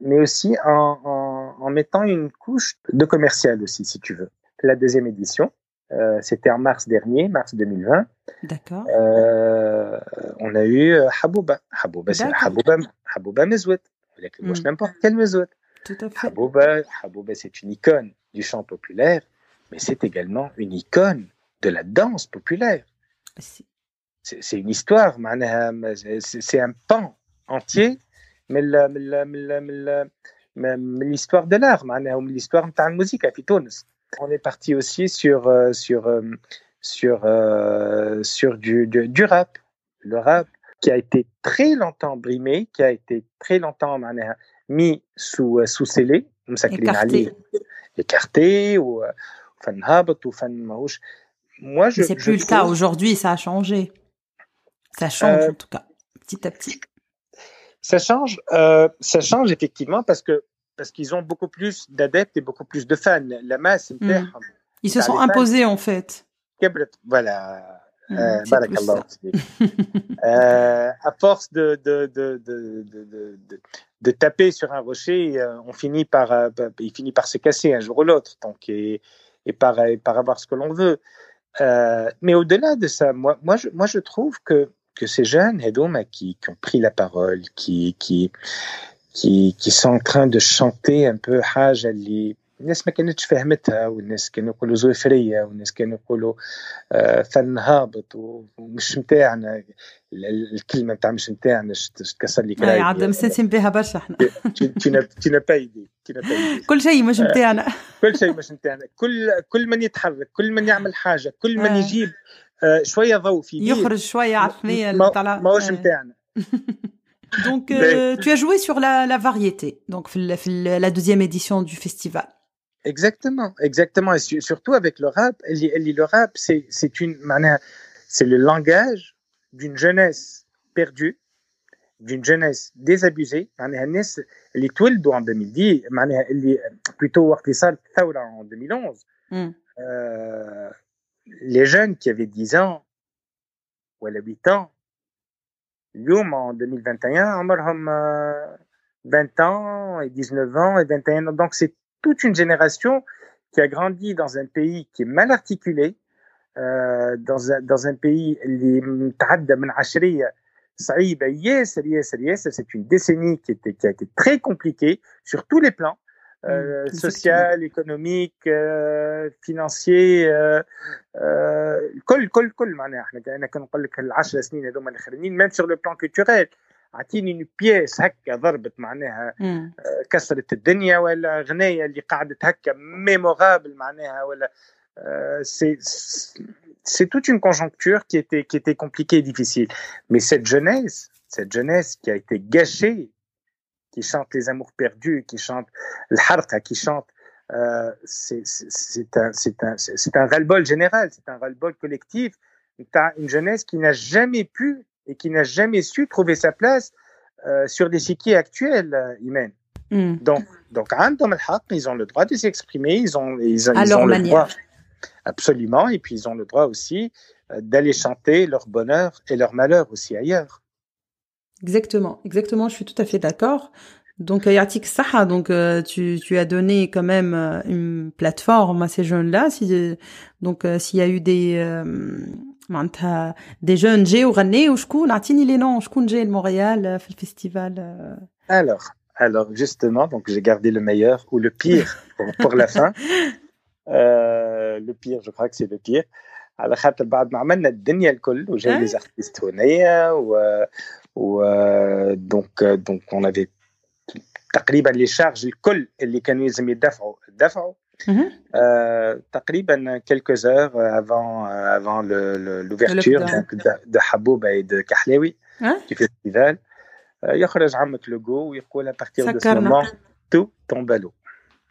mais aussi en, en mettant une couche de commercial aussi, si tu veux la deuxième édition. Euh, C'était en mars dernier, mars 2020. D'accord. Euh, on a eu euh, Habouba. Habouba, c'est Habouba, Habouba Mezouet. Mm. n'importe quel Mezouet. Tout à fait. Habouba, Habouba c'est une icône du chant populaire, mais c'est également une icône de la danse populaire. C'est une histoire, c'est un pan entier, mais l'histoire de l'art, l'histoire de la musique à Tunis. On est parti aussi sur, euh, sur, euh, sur, euh, sur du, du, du, rap. Le rap qui a été très longtemps brimé, qui a été très longtemps mis sous, sous scellé. Écarté. Écarté ou ou fan maouche. Moi, je. C'est plus le cas aujourd'hui, ça a changé. Ça change en tout cas, petit à petit. Ça change, euh, ça change effectivement parce que parce qu'ils ont beaucoup plus d'adeptes et beaucoup plus de fans. La masse, mm. ils se sont imposés en fait. Voilà. Mm, euh, euh, à force de, de, de, de, de, taper sur un rocher, euh, on finit par, euh, bah, il finit par se casser un jour ou l'autre, donc et, et par, par avoir ce que l'on veut. Euh, mais au-delà de ça, moi, moi, je, moi, je trouve que que ces jeunes, qui, qui ont pris la parole, qui, qui, qui, qui sont en train de chanter un peu حاجة اللي الناس ما كانتش فهمتها والناس كانوا يقولوا زوفرية والناس كانوا يقولوا فن هابط ومش نتاعنا الكلمة نتاع مش نتاعنا تكسر لي كلام عاد مستانسين بها برشا إحنا تي بايدي كل شيء مش نتاعنا كل شيء مش نتاعنا كل كل من يتحرك كل من يعمل حاجة كل من يجيب شوية ضوء في يخرج شوية عفنية ماهوش نتاعنا Donc, euh, tu as joué sur la, la variété, donc la deuxième édition du festival. Exactement, exactement. Et surtout avec le rap, le rap, c'est une c'est le langage d'une jeunesse perdue, d'une jeunesse désabusée. Elle est en 2010, plutôt en 2011. Mm. Euh, les jeunes qui avaient 10 ans ou 8 ans اليوم en 2021 عمرهم 20 ans et 19 ans et 21 ans donc c'est toute une génération qui a grandi dans un pays qui est mal articulé euh, dans un dans un pays اللي متعدى من عشريه صعيبه ياسر ياسر ياسر c'est une décennie qui était qui a été très compliquée sur tous les plans euh, social, économique, euh, financier كل كل كل معناها احنا انا كنقول لك العشر سنين هذوما الاخرين ميم سور لو بلان كولتوريل اعطيني اون بياس هكا ضربت معناها كسرت الدنيا ولا غنايه اللي قعدت هكا ميمورابل معناها ولا c'est c'est toute une conjoncture qui était qui était compliquée et difficile mais cette jeunesse cette jeunesse qui a été gâchée qui chante les amours perdus, qui chante l'harqa, qui chante. Euh, c'est un, un, un ras-le-bol général, c'est un ras-le-bol collectif. Tu as une jeunesse qui n'a jamais pu et qui n'a jamais su trouver sa place euh, sur des siquiers actuels, euh, Imen. Mm. Donc, donc, ils ont le droit de s'exprimer, ils ont, ils, à ils ont le droit, absolument, et puis ils ont le droit aussi euh, d'aller chanter leur bonheur et leur malheur aussi ailleurs. Exactement, exactement, je suis tout à fait d'accord. Donc Yatik Saha, donc euh, tu, tu as donné quand même euh, une plateforme à ces jeunes-là. Si, donc s'il y a eu des des jeunes جاي وغنيوا شكون اعطيني les noms شكون جاي لمونريال في festival Alors, alors justement, donc j'ai gardé le meilleur ou le pire pour, pour la fin. Euh, le pire, je crois que c'est le pire. على خاطر بعد ما عملنا الدنيا الكل وجاو لي زارتيست هنايا و و دونك دونك اون افي تقريبا لي شارج الكل اللي كانوا يلزم يدفعوا دفعوا euh, تقريبا quelques heures avant avant l'ouverture donc de, de Haboub et de Kahlaoui du festival يخرج عمك لوغو ويقول à partir de ce moment tout tombe à l'eau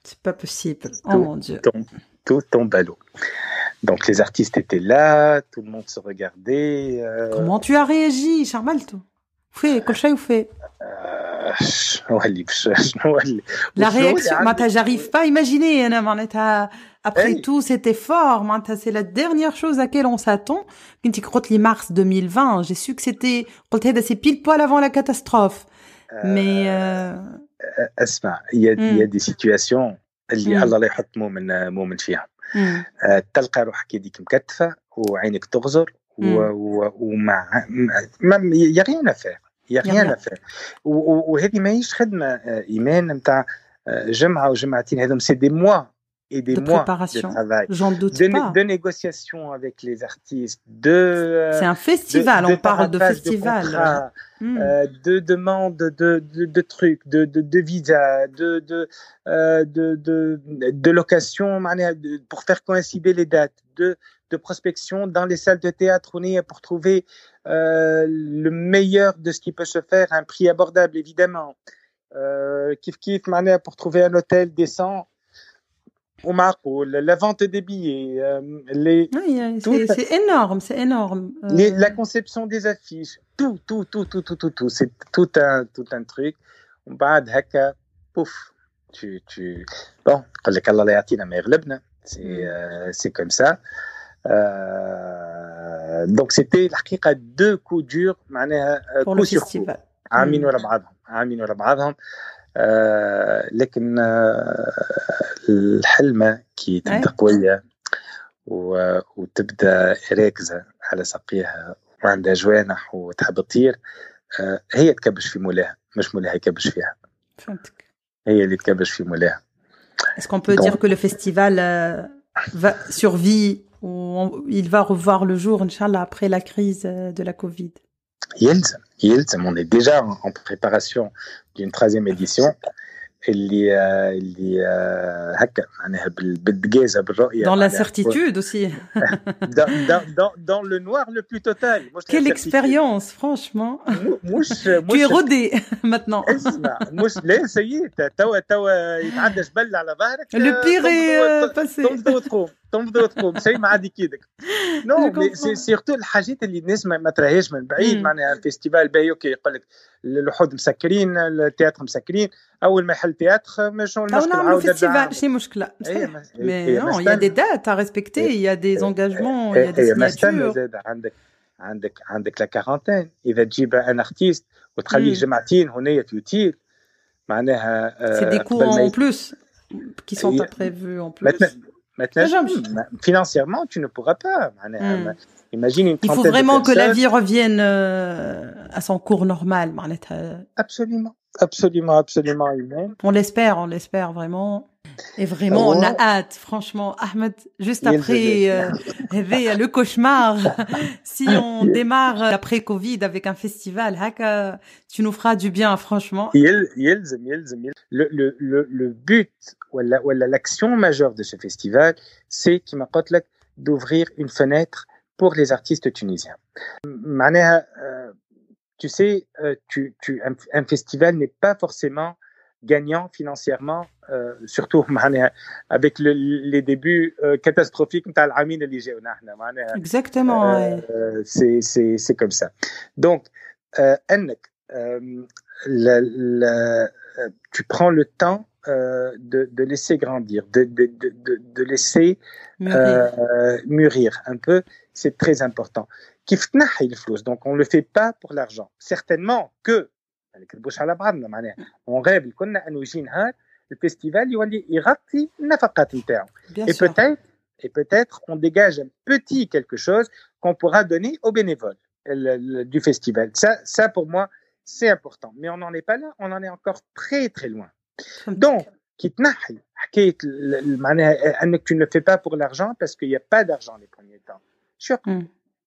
c'est pas possible oh mon dieu tout, tout tombe à l'eau donc les artistes étaient là, tout le monde se regardait. Euh... Comment tu as réagi, Charmalto fait, كل شيء وفي La réaction, j'arrive pas à imaginer, après hey. tout cet effort, c'est la dernière chose à laquelle on s'attend. Quand tu mars 2020, j'ai su que c'était, c'est pile poil avant la catastrophe. Euh, Mais, euh... اسمع il y a, il y a des situations اللي الله لا يحط مؤمن مؤمن فيها تلقى روحك يديك مكتفه وعينك تغزر ومع ما يا غيان افير يا غيان افير وهذه ماهيش خدمه ايمان نتاع جمعه وجمعتين هذوم سي دي موا et des de mois préparation. de travail, J'en doute de, pas. de négociations avec les artistes, de c'est un festival, de, on parle de festival, de, contrats, mm. euh, de demandes de, de, de, trucs, de, de, de visa, de de, euh, de, de, de location pour faire coïncider les dates, de de prospection dans les salles de théâtre où on est pour trouver euh, le meilleur de ce qui peut se faire à un prix abordable, évidemment. Euh, kiff kiff, mané pour trouver un hôtel décent au Marco, la, vente des billets, euh, les. Oui, c'est énorme, c'est énorme. Les, euh, la conception des affiches, tout, tout, tout, tout, tout, tout, tout. C'est tout un, tout un truc. On va à pouf. Tu, tu... Bon, mm. euh, c'est comme ça. Donc c'était الحقيقة deux coups durs معناها sur coup. عامين ورا بعضهم عامين ورا بعضهم لكن الحلمة كي تبدا قوية وتبدا راكزة على ساقيها وعندها جوانح وتحب تطير هي تكبش في مولاها مش مولاها يكبش فيها فهمتك هي اللي تكبش في مولاها Est-ce qu'on peut Donc, dire que le festival euh, va, survit ou il va revoir le jour, Inch'Allah, après la crise euh, de la Covid on est déjà en préparation d'une troisième édition. Dans la certitude aussi. dans, dans, dans, dans, le noir le plus total. Quelle expérience, franchement. tu es rodé maintenant. Le pire est euh, passé. تنفض وتقوم تنفض وتقوم شيء ما عاد يكيدك نو سي سيرتو الحاجات اللي الناس ما تراهيش من بعيد معناها الفيستيفال باهي اوكي يقول لك الوحود مسكرين التياتر مسكرين اول ما يحل تياتر مش المشكل نعملوا فيستيفال شي مشكله مي نو il y a des dates à respecter il y a des engagements il y a des signatures زاد عندك عندك عندك لا كارونتين اذا تجيب ان ارتيست وتخليه جمعتين هنايا في اوتيل معناها سي دي كو en plus qui sont pas prévus en plus Maintenant, financièrement, tu ne pourras pas. Imagine une Il faut vraiment que la vie revienne euh, à son cours normal. Absolument, absolument, absolument humain. On l'espère, on l'espère vraiment. Et vraiment, on a hâte, franchement. Ahmed, juste après euh, le cauchemar, si on démarre après Covid avec un festival, haka, tu nous feras du bien, franchement. Le, le, le, le but, ou l'action majeure de ce festival, c'est, qui m'a d'ouvrir une fenêtre pour les artistes tunisiens. Euh, tu sais, euh, tu, tu, un, un festival n'est pas forcément gagnant financièrement, euh, surtout avec le, les débuts euh, catastrophiques Exactement. Euh, c'est, c'est, c'est comme ça. Donc, euh, la, la, tu prends le temps euh, de, de, laisser grandir, de, de, de laisser mûrir. Euh, mûrir. un peu, c'est très important. Donc on ne le fait pas pour l'argent. Certainement que, on rêve qu'on a hein, le festival, il remplit Et peut-être, et peut-être on dégage un petit quelque chose qu'on pourra donner aux bénévoles du festival. Ça, ça pour moi, c'est important. Mais on n'en est pas là, on en est encore très très loin. Donc, qui tu ne le fais pas pour l'argent parce qu'il n'y a pas d'argent les premiers temps. Sûr, mm.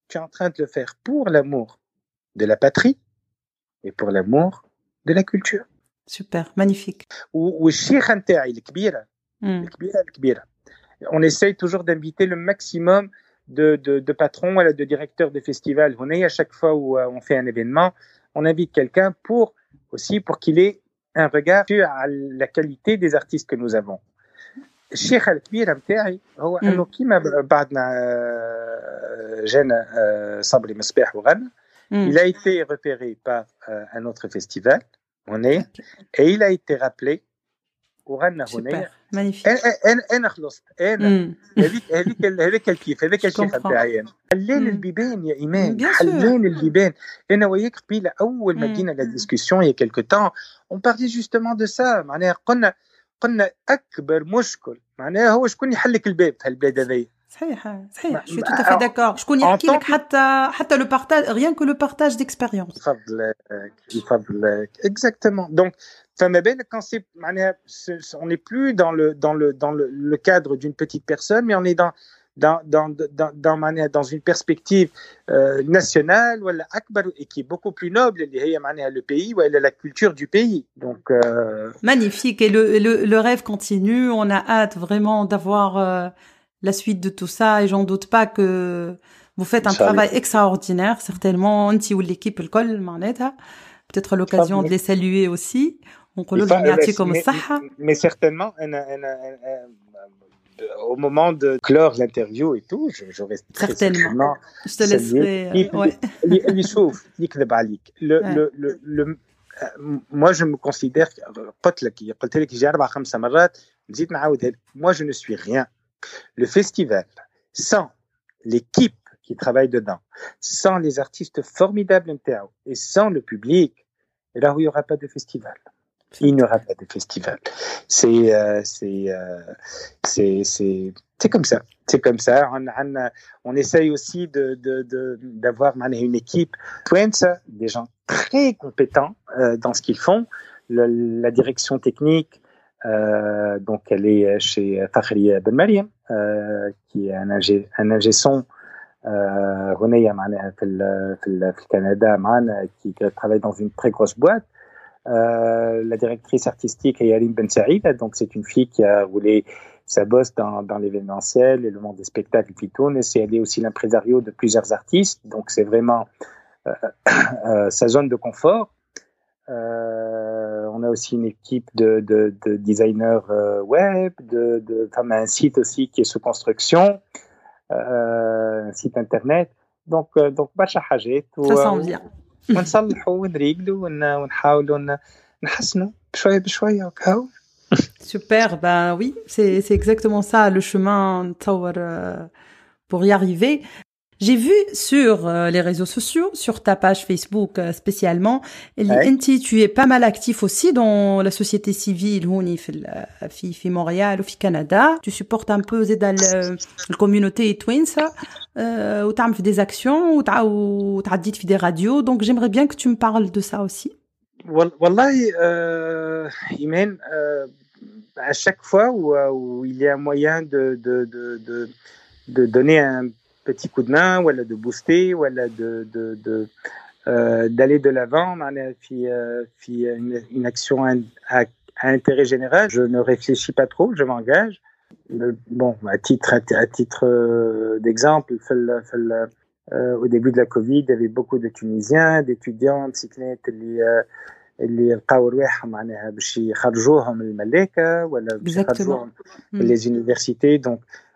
tu es en train de le faire pour l'amour de la patrie et pour l'amour de la culture. Super, magnifique. Ou On essaye toujours d'inviter le maximum de, de, de patrons, de directeurs de festivals. On est à chaque fois où on fait un événement, on invite quelqu'un pour aussi pour qu'il ait un regard sur la qualité des artistes que nous avons. الشيخ الكبير نتاعي هو انه كيما بعدنا جانا صبري مصباح وغنى il a été repéré par un autre festival هنا et il a été rappelé وغنى هنا مانيفيك انا انا خلصت انا هذيك هذيك هذاك الكيف هذاك الشيخ نتاعي حلين البيبان يا ايمان حلين البيبان انا وياك قبيله اول ما جينا لا ديسكسيون يا كيلكو تان اون بارلي جوستومون دو سا معناها قلنا قلنا اكبر مشكل معناها هو شكون يحلك الباب في البلاد هذيا صحيح صحيح جو تو افي داكور شكون يحكي لك حتى حتى لو بارتاج ريان كو لو بارتاج ديكسبيريونس يفضلك يفضلك اكزاكتومون دونك فما بالك quand c'est معناها on n'est plus dans le dans le dans le, le cadre d'une petite personne mais on est dans dans, dans, dans, dans, معناها dans une perspective euh, nationale ولا أكبر et qui est beaucoup plus noble اللي هي معناها le pays ولا la culture du pays donc euh... magnifique et le, le, le rêve continue on a hâte vraiment d'avoir euh, la suite de tout ça et j'en doute pas que vous faites un travail extraordinaire certainement انت l'équipe الكل معناتها peut-être l'occasion de les saluer aussi ونقولوا لهم يعطيكم الصحة mais certainement أنا أنا au moment de clore l'interview et tout, je, je reste certainement. Je te laisserai. Ouais. اللي شوف يكذب عليك. Le, le, le, le, moi je me considère قلت لك قلت لك يجي أربع خمسة مرات نزيد نعاودها moi je ne suis rien. Le festival sans l'équipe qui travaille dedans, sans les artistes formidables et sans le public, et là où il n'y aura pas de festival il n'y aura pas de festival. C'est euh, c'est euh, c'est c'est c'est comme ça. C'est comme ça. On, on, on essaye aussi de de d'avoir de, une équipe Twins, des gens très compétents euh, dans ce qu'ils font. Le, la direction technique, euh, donc elle est chez Fakhri Ben Mariam, euh, qui est un ingé un ingé son. هنايا معناها في في في Canada معنا qui travaille dans une très grosse boîte euh, la directrice artistique est Yaline Ben Saïd, donc c'est une fille qui a roulé sa bosse dans, dans l'événementiel et le monde des spectacles qui tourne. Et c'est elle est aussi l'impresario de plusieurs artistes, donc c'est vraiment euh, euh, sa zone de confort. On a aussi une équipe de, de, de designers web, de, de enfin, un site aussi qui est sous construction, un site internet. Donc, donc, Ça sent bien. ونصلحوا ونريقلوا ونحاولوا نحسنوا بشويه بشويه وكهو Super, ben oui, c'est exactement ça le chemin euh, pour y arriver. J'ai vu sur euh, les réseaux sociaux, sur ta page Facebook euh, spécialement, ouais. tu es pas mal actif aussi dans la société civile في Montréal ou au Canada. Tu supportes un peu la communauté Twins euh, ou tu des actions ou tu as dit des radios. Donc j'aimerais bien que tu me parles de ça aussi. Wallah, euh, Imen, euh, à chaque fois où, où, il y a moyen de, de, de, de, de donner un petit coup de main ولا de booster ولا de de de euh, d'aller de l'avant puis puis une, une action à, à, intérêt général je ne réfléchis pas trop je m'engage bon à titre à, titre d'exemple euh, au début de la Covid il y avait beaucoup de Tunisiens d'étudiants cyclettes اللي اللي لقاو رواحهم معناها باش يخرجوهم من الملاكه ولا باش يخرجوهم les universités donc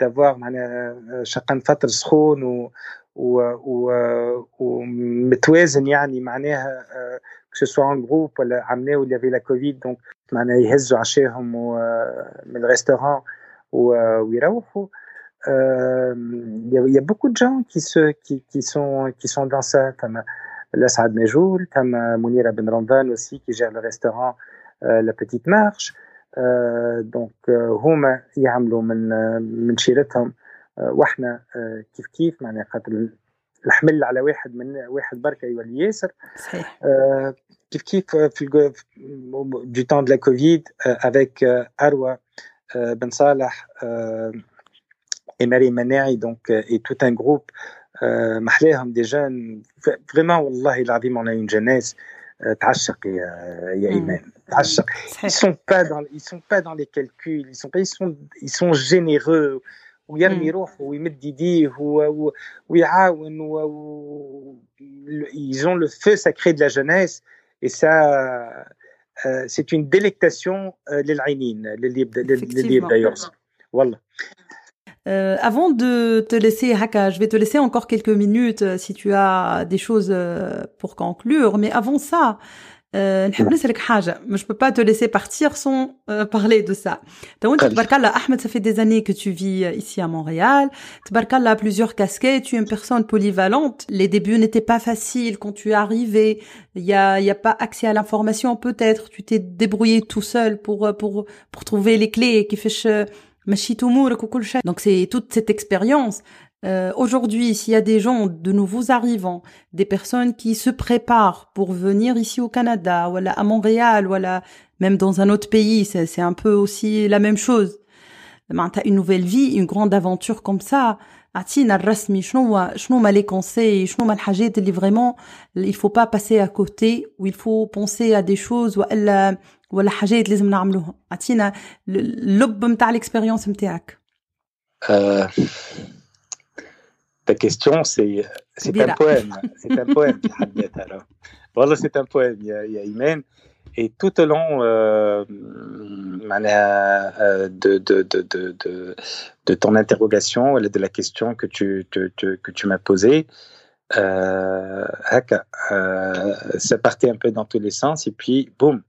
دافوار معناها شقا فتر سخون و ومتوازن يعني معناها كو سوا ان جروب ولا عملوا اللي في لا كوفيد دونك معناها يهزوا عشاهم من الريستوران ويروحوا il y, a beaucoup de gens qui, se, qui, qui, sont, qui sont dans ça, comme Lassad Mejoul, comme Mounira Ben Ramdan aussi, qui gère le restaurant euh, La Petite Marche. Euh, donc, هما يعملوا من من شيرتهم وإحنا كيف كيف معناها خاطر الحمل على واحد من واحد بركة يولي ياسر. صحيح. كيف كيف في du temps de la Covid avec Arwa Ben Salah et Marie Manaï donc et tout un groupe محلاهم des jeunes. Vraiment والله العظيم on a une jeunesse تعشق يا يا ايمان تعشق ils sont pas dans ils sont pas dans les calculs ils sont pas ils sont ils sont généreux ويرمي روحه ويمد يديه ويعاون ils ont le feu sacré de la jeunesse et ça c'est une délectation للعينين للي للي يبدا يرسم والله euh, avant de te laisser, Haka, je vais te laisser encore quelques minutes euh, si tu as des choses euh, pour conclure. Mais avant ça, euh, je peux pas te laisser partir sans euh, parler de ça. Ahmed, ça fait des années que tu vis euh, ici à Montréal. a plusieurs casquettes, tu es une personne polyvalente. Les débuts n'étaient pas faciles quand tu es arrivé. Il y a, y a pas accès à l'information peut-être. Tu t'es débrouillé tout seul pour, pour, pour trouver les clés qui fait donc c'est toute cette expérience euh, aujourd'hui, s'il y a des gens, de nouveaux arrivants, des personnes qui se préparent pour venir ici au Canada, ou à Montréal, ou même dans un autre pays, c'est un peu aussi la même chose. T'as une nouvelle vie, une grande aventure comme ça. عطينا الرسمي شنو شنو ما لي كونساي شنو ما الحاجات اللي فريمون il faut pas passer à côté ou il faut penser à des choses والا ولا حاجات لازم نعملوهم عطينا اللب نتاع l'expérience نتاعك ta question, c'est un poème. C'est un poème, Voilà, c'est un poème, il y a, il Et tout au long euh, euh, de, de, de, de, de ton interrogation, de la question que tu, te, que tu m'as posée, euh, euh, ça partait un peu dans tous les sens et puis boum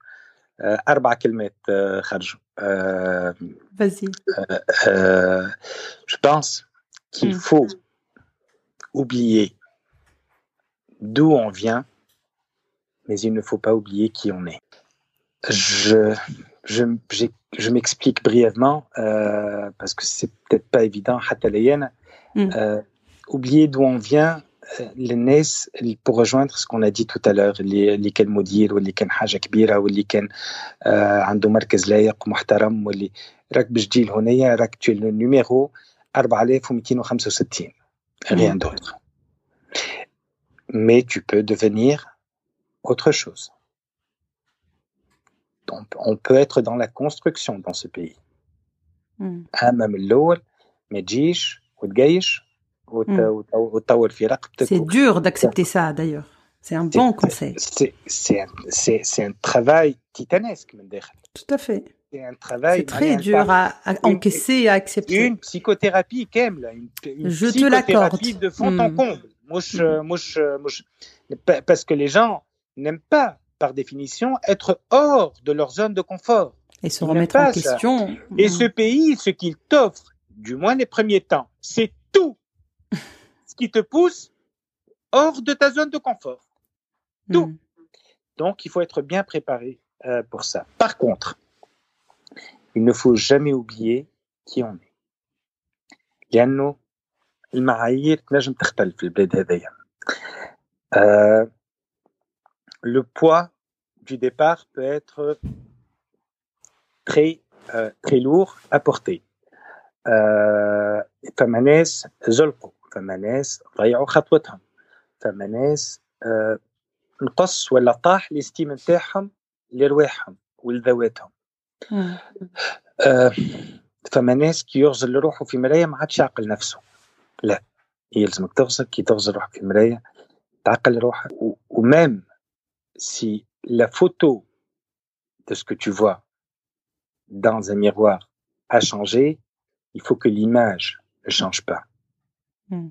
أربع كلمات خرجوا. Vas-y. je pense qu'il mm. faut oublier d'où on vient, mais il ne faut pas oublier qui on est. Je, je, je m'explique brièvement, euh, parce que c'est peut-être pas évident, mm. euh, oublier d'où on vient, les NES, pour rejoindre ce qu'on a dit tout à l'heure, اللي كان مدير واللي كان حاجه كبيره واللي كان عنده مركز لايق ومحترم واللي راك باش تجي لهنايا راك tu es le numéro 4265 rien d'autre. Mais tu peux devenir autre chose. Donc, on peut être dans la construction dans ce pays. C'est dur d'accepter ça d'ailleurs. C'est un bon conseil. C'est un travail titanesque. Tout à fait c'est un travail. C'est très dur à, encaisser, à accepter. Une psychothérapie, Kem, là, une, je psychothérapie de fond en hmm. comble. Hmm. parce que les gens n'aiment pas, par définition, être hors de leur zone de confort. Et se remettre en question. Et ce pays, ce qu'il t'offre, du moins les premiers temps, c'est tout ce qui te pousse hors de ta zone de confort. Tout. Hmm. Donc, il faut être bien préparé euh, pour ça. Par contre, il ne faut jamais oublier qui on est. لأنه المعايير تنجم تختلف في البلاد هذايا. Euh, le poids du départ peut être très euh, très lourd à porter. فما ناس زلقوا فما ناس ضيعوا خطوتهم. فما ناس نقص ولا طاح الاستيم نتاعهم لرواحهم ولذواتهم. آه. فما ناس كي يغزل روحه في مرايه ما عادش يعقل نفسه. لا يلزمك تغسل كي تغسل روحك في المرايه تعقل روحك. وميم si la photo de ce que tu vois dans un miroir a changé, il faut que l'image ne change pas. Mm.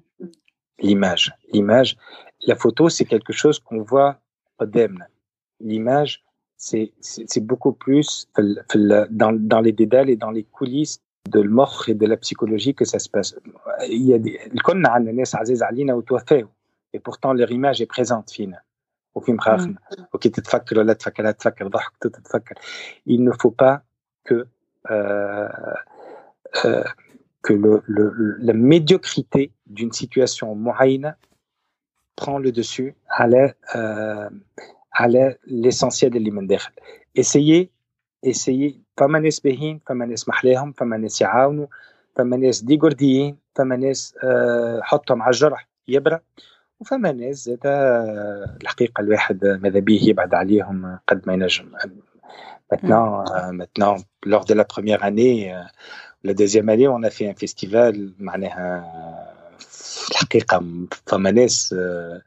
L'image. L'image. La photo, c'est quelque chose qu'on voit L'image, c'est, c'est, beaucoup plus dans, dans les dédales et dans les coulisses de l'morch et de la psychologie que ça se passe. Il y a des, et pourtant leur image est présente, fine. Il ne faut pas que euh, euh, que le, le, la médiocrité d'une situation moyenne prend le dessus à l'essentiel de l'imandekh. Essayez, essayez, فما ناس باهين فما ناس محلاهم فما ناس يعاونوا فما ناس ديجورديين فما ناس حطهم على الجرح يبرى وفما ناس زاد الحقيقة الواحد ماذا بيه يبعد عليهم قد ما ينجم Maintenant, euh, maintenant, lors de la première année, لا دوزيام اني اون في ان فيستيفال معناها في الحقيقة فما ناس آه،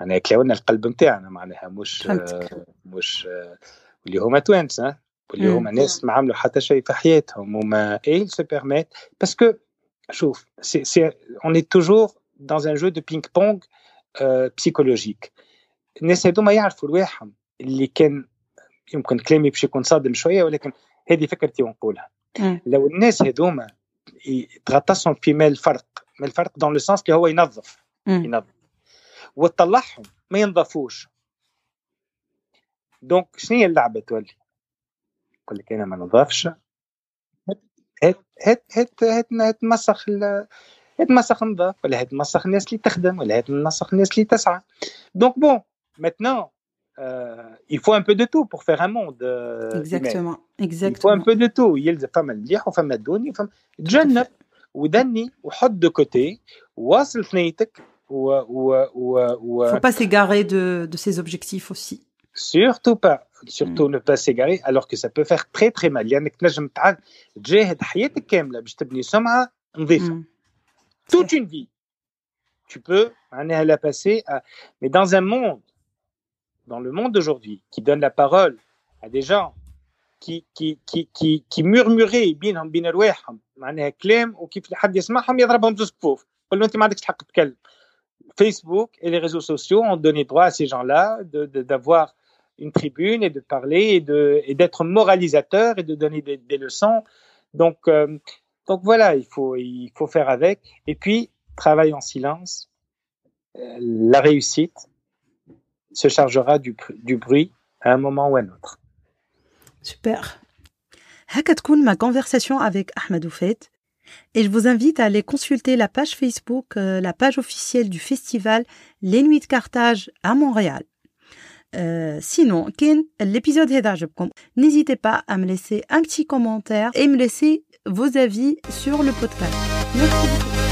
معناها كلاونا القلب نتاعنا معناها مش آه، مش آه، واللي هما توانسه واللي هما ناس ما عملوا حتى شيء في حياتهم وما اي سو بيرميت باسكو شوف سي سي اون اي توجور دون ان جو دو بينغ بونغ بسيكولوجيك الناس هذوما يعرفوا رواحهم اللي كان يمكن كلامي باش يكون صادم شوية ولكن هذه فكرتي ونقولها. لو الناس هذوما تغطسهم في ما الفرق ما الفرق دون لو سونس اللي هو ينظف. ينظف. وتطلعهم ما ينظفوش. دونك شنو هي اللعبة تولي؟ يقول لك أنا ما نظفش. هات هات هات هات مسخ هات مسخ نظاف ولا هات مسخ الناس اللي تخدم ولا هات مسخ الناس اللي تسعى. دونك بون euh, il faut un peu de tout pour faire un monde. Euh, exactement, exactement. Il faut un peu de tout. Il y a فما المليح وفما الدوني وفما تجنب ودني وحط de côté واصل ثنيتك و و و و faut pas s'égarer de, de ses objectifs aussi. Surtout pas, surtout mm. ne pas s'égarer alors que ça peut faire très très mal. لأنك تنجم تجاهد حياتك كاملة باش تبني سمعة نظيفة. Mm. Toute une vie. Tu peux la passer à... Mais dans un monde dans le monde d'aujourd'hui, qui donne la parole à des gens qui qui qui qui qui murmuraient بينهم بين رواحهم معناها كلام وكيف حد يسمعهم يضربهم زوز قول له انت ما عندكش حق تتكلم Facebook et les réseaux sociaux ont donné droit à ces gens-là d'avoir de, une tribune et de parler et de et d'être moralisateur et de donner des, des leçons. Donc euh, donc voilà, il faut il faut faire avec et puis travailler en silence. Euh, la réussite, se chargera du, du bruit à un moment ou à un autre. Super. Hakatkoun, ma conversation avec Ahmed Oufet. Et je vous invite à aller consulter la page Facebook, euh, la page officielle du festival Les Nuits de Carthage à Montréal. Euh, sinon, l'épisode est N'hésitez pas à me laisser un petit commentaire et me laisser vos avis sur le podcast. Merci.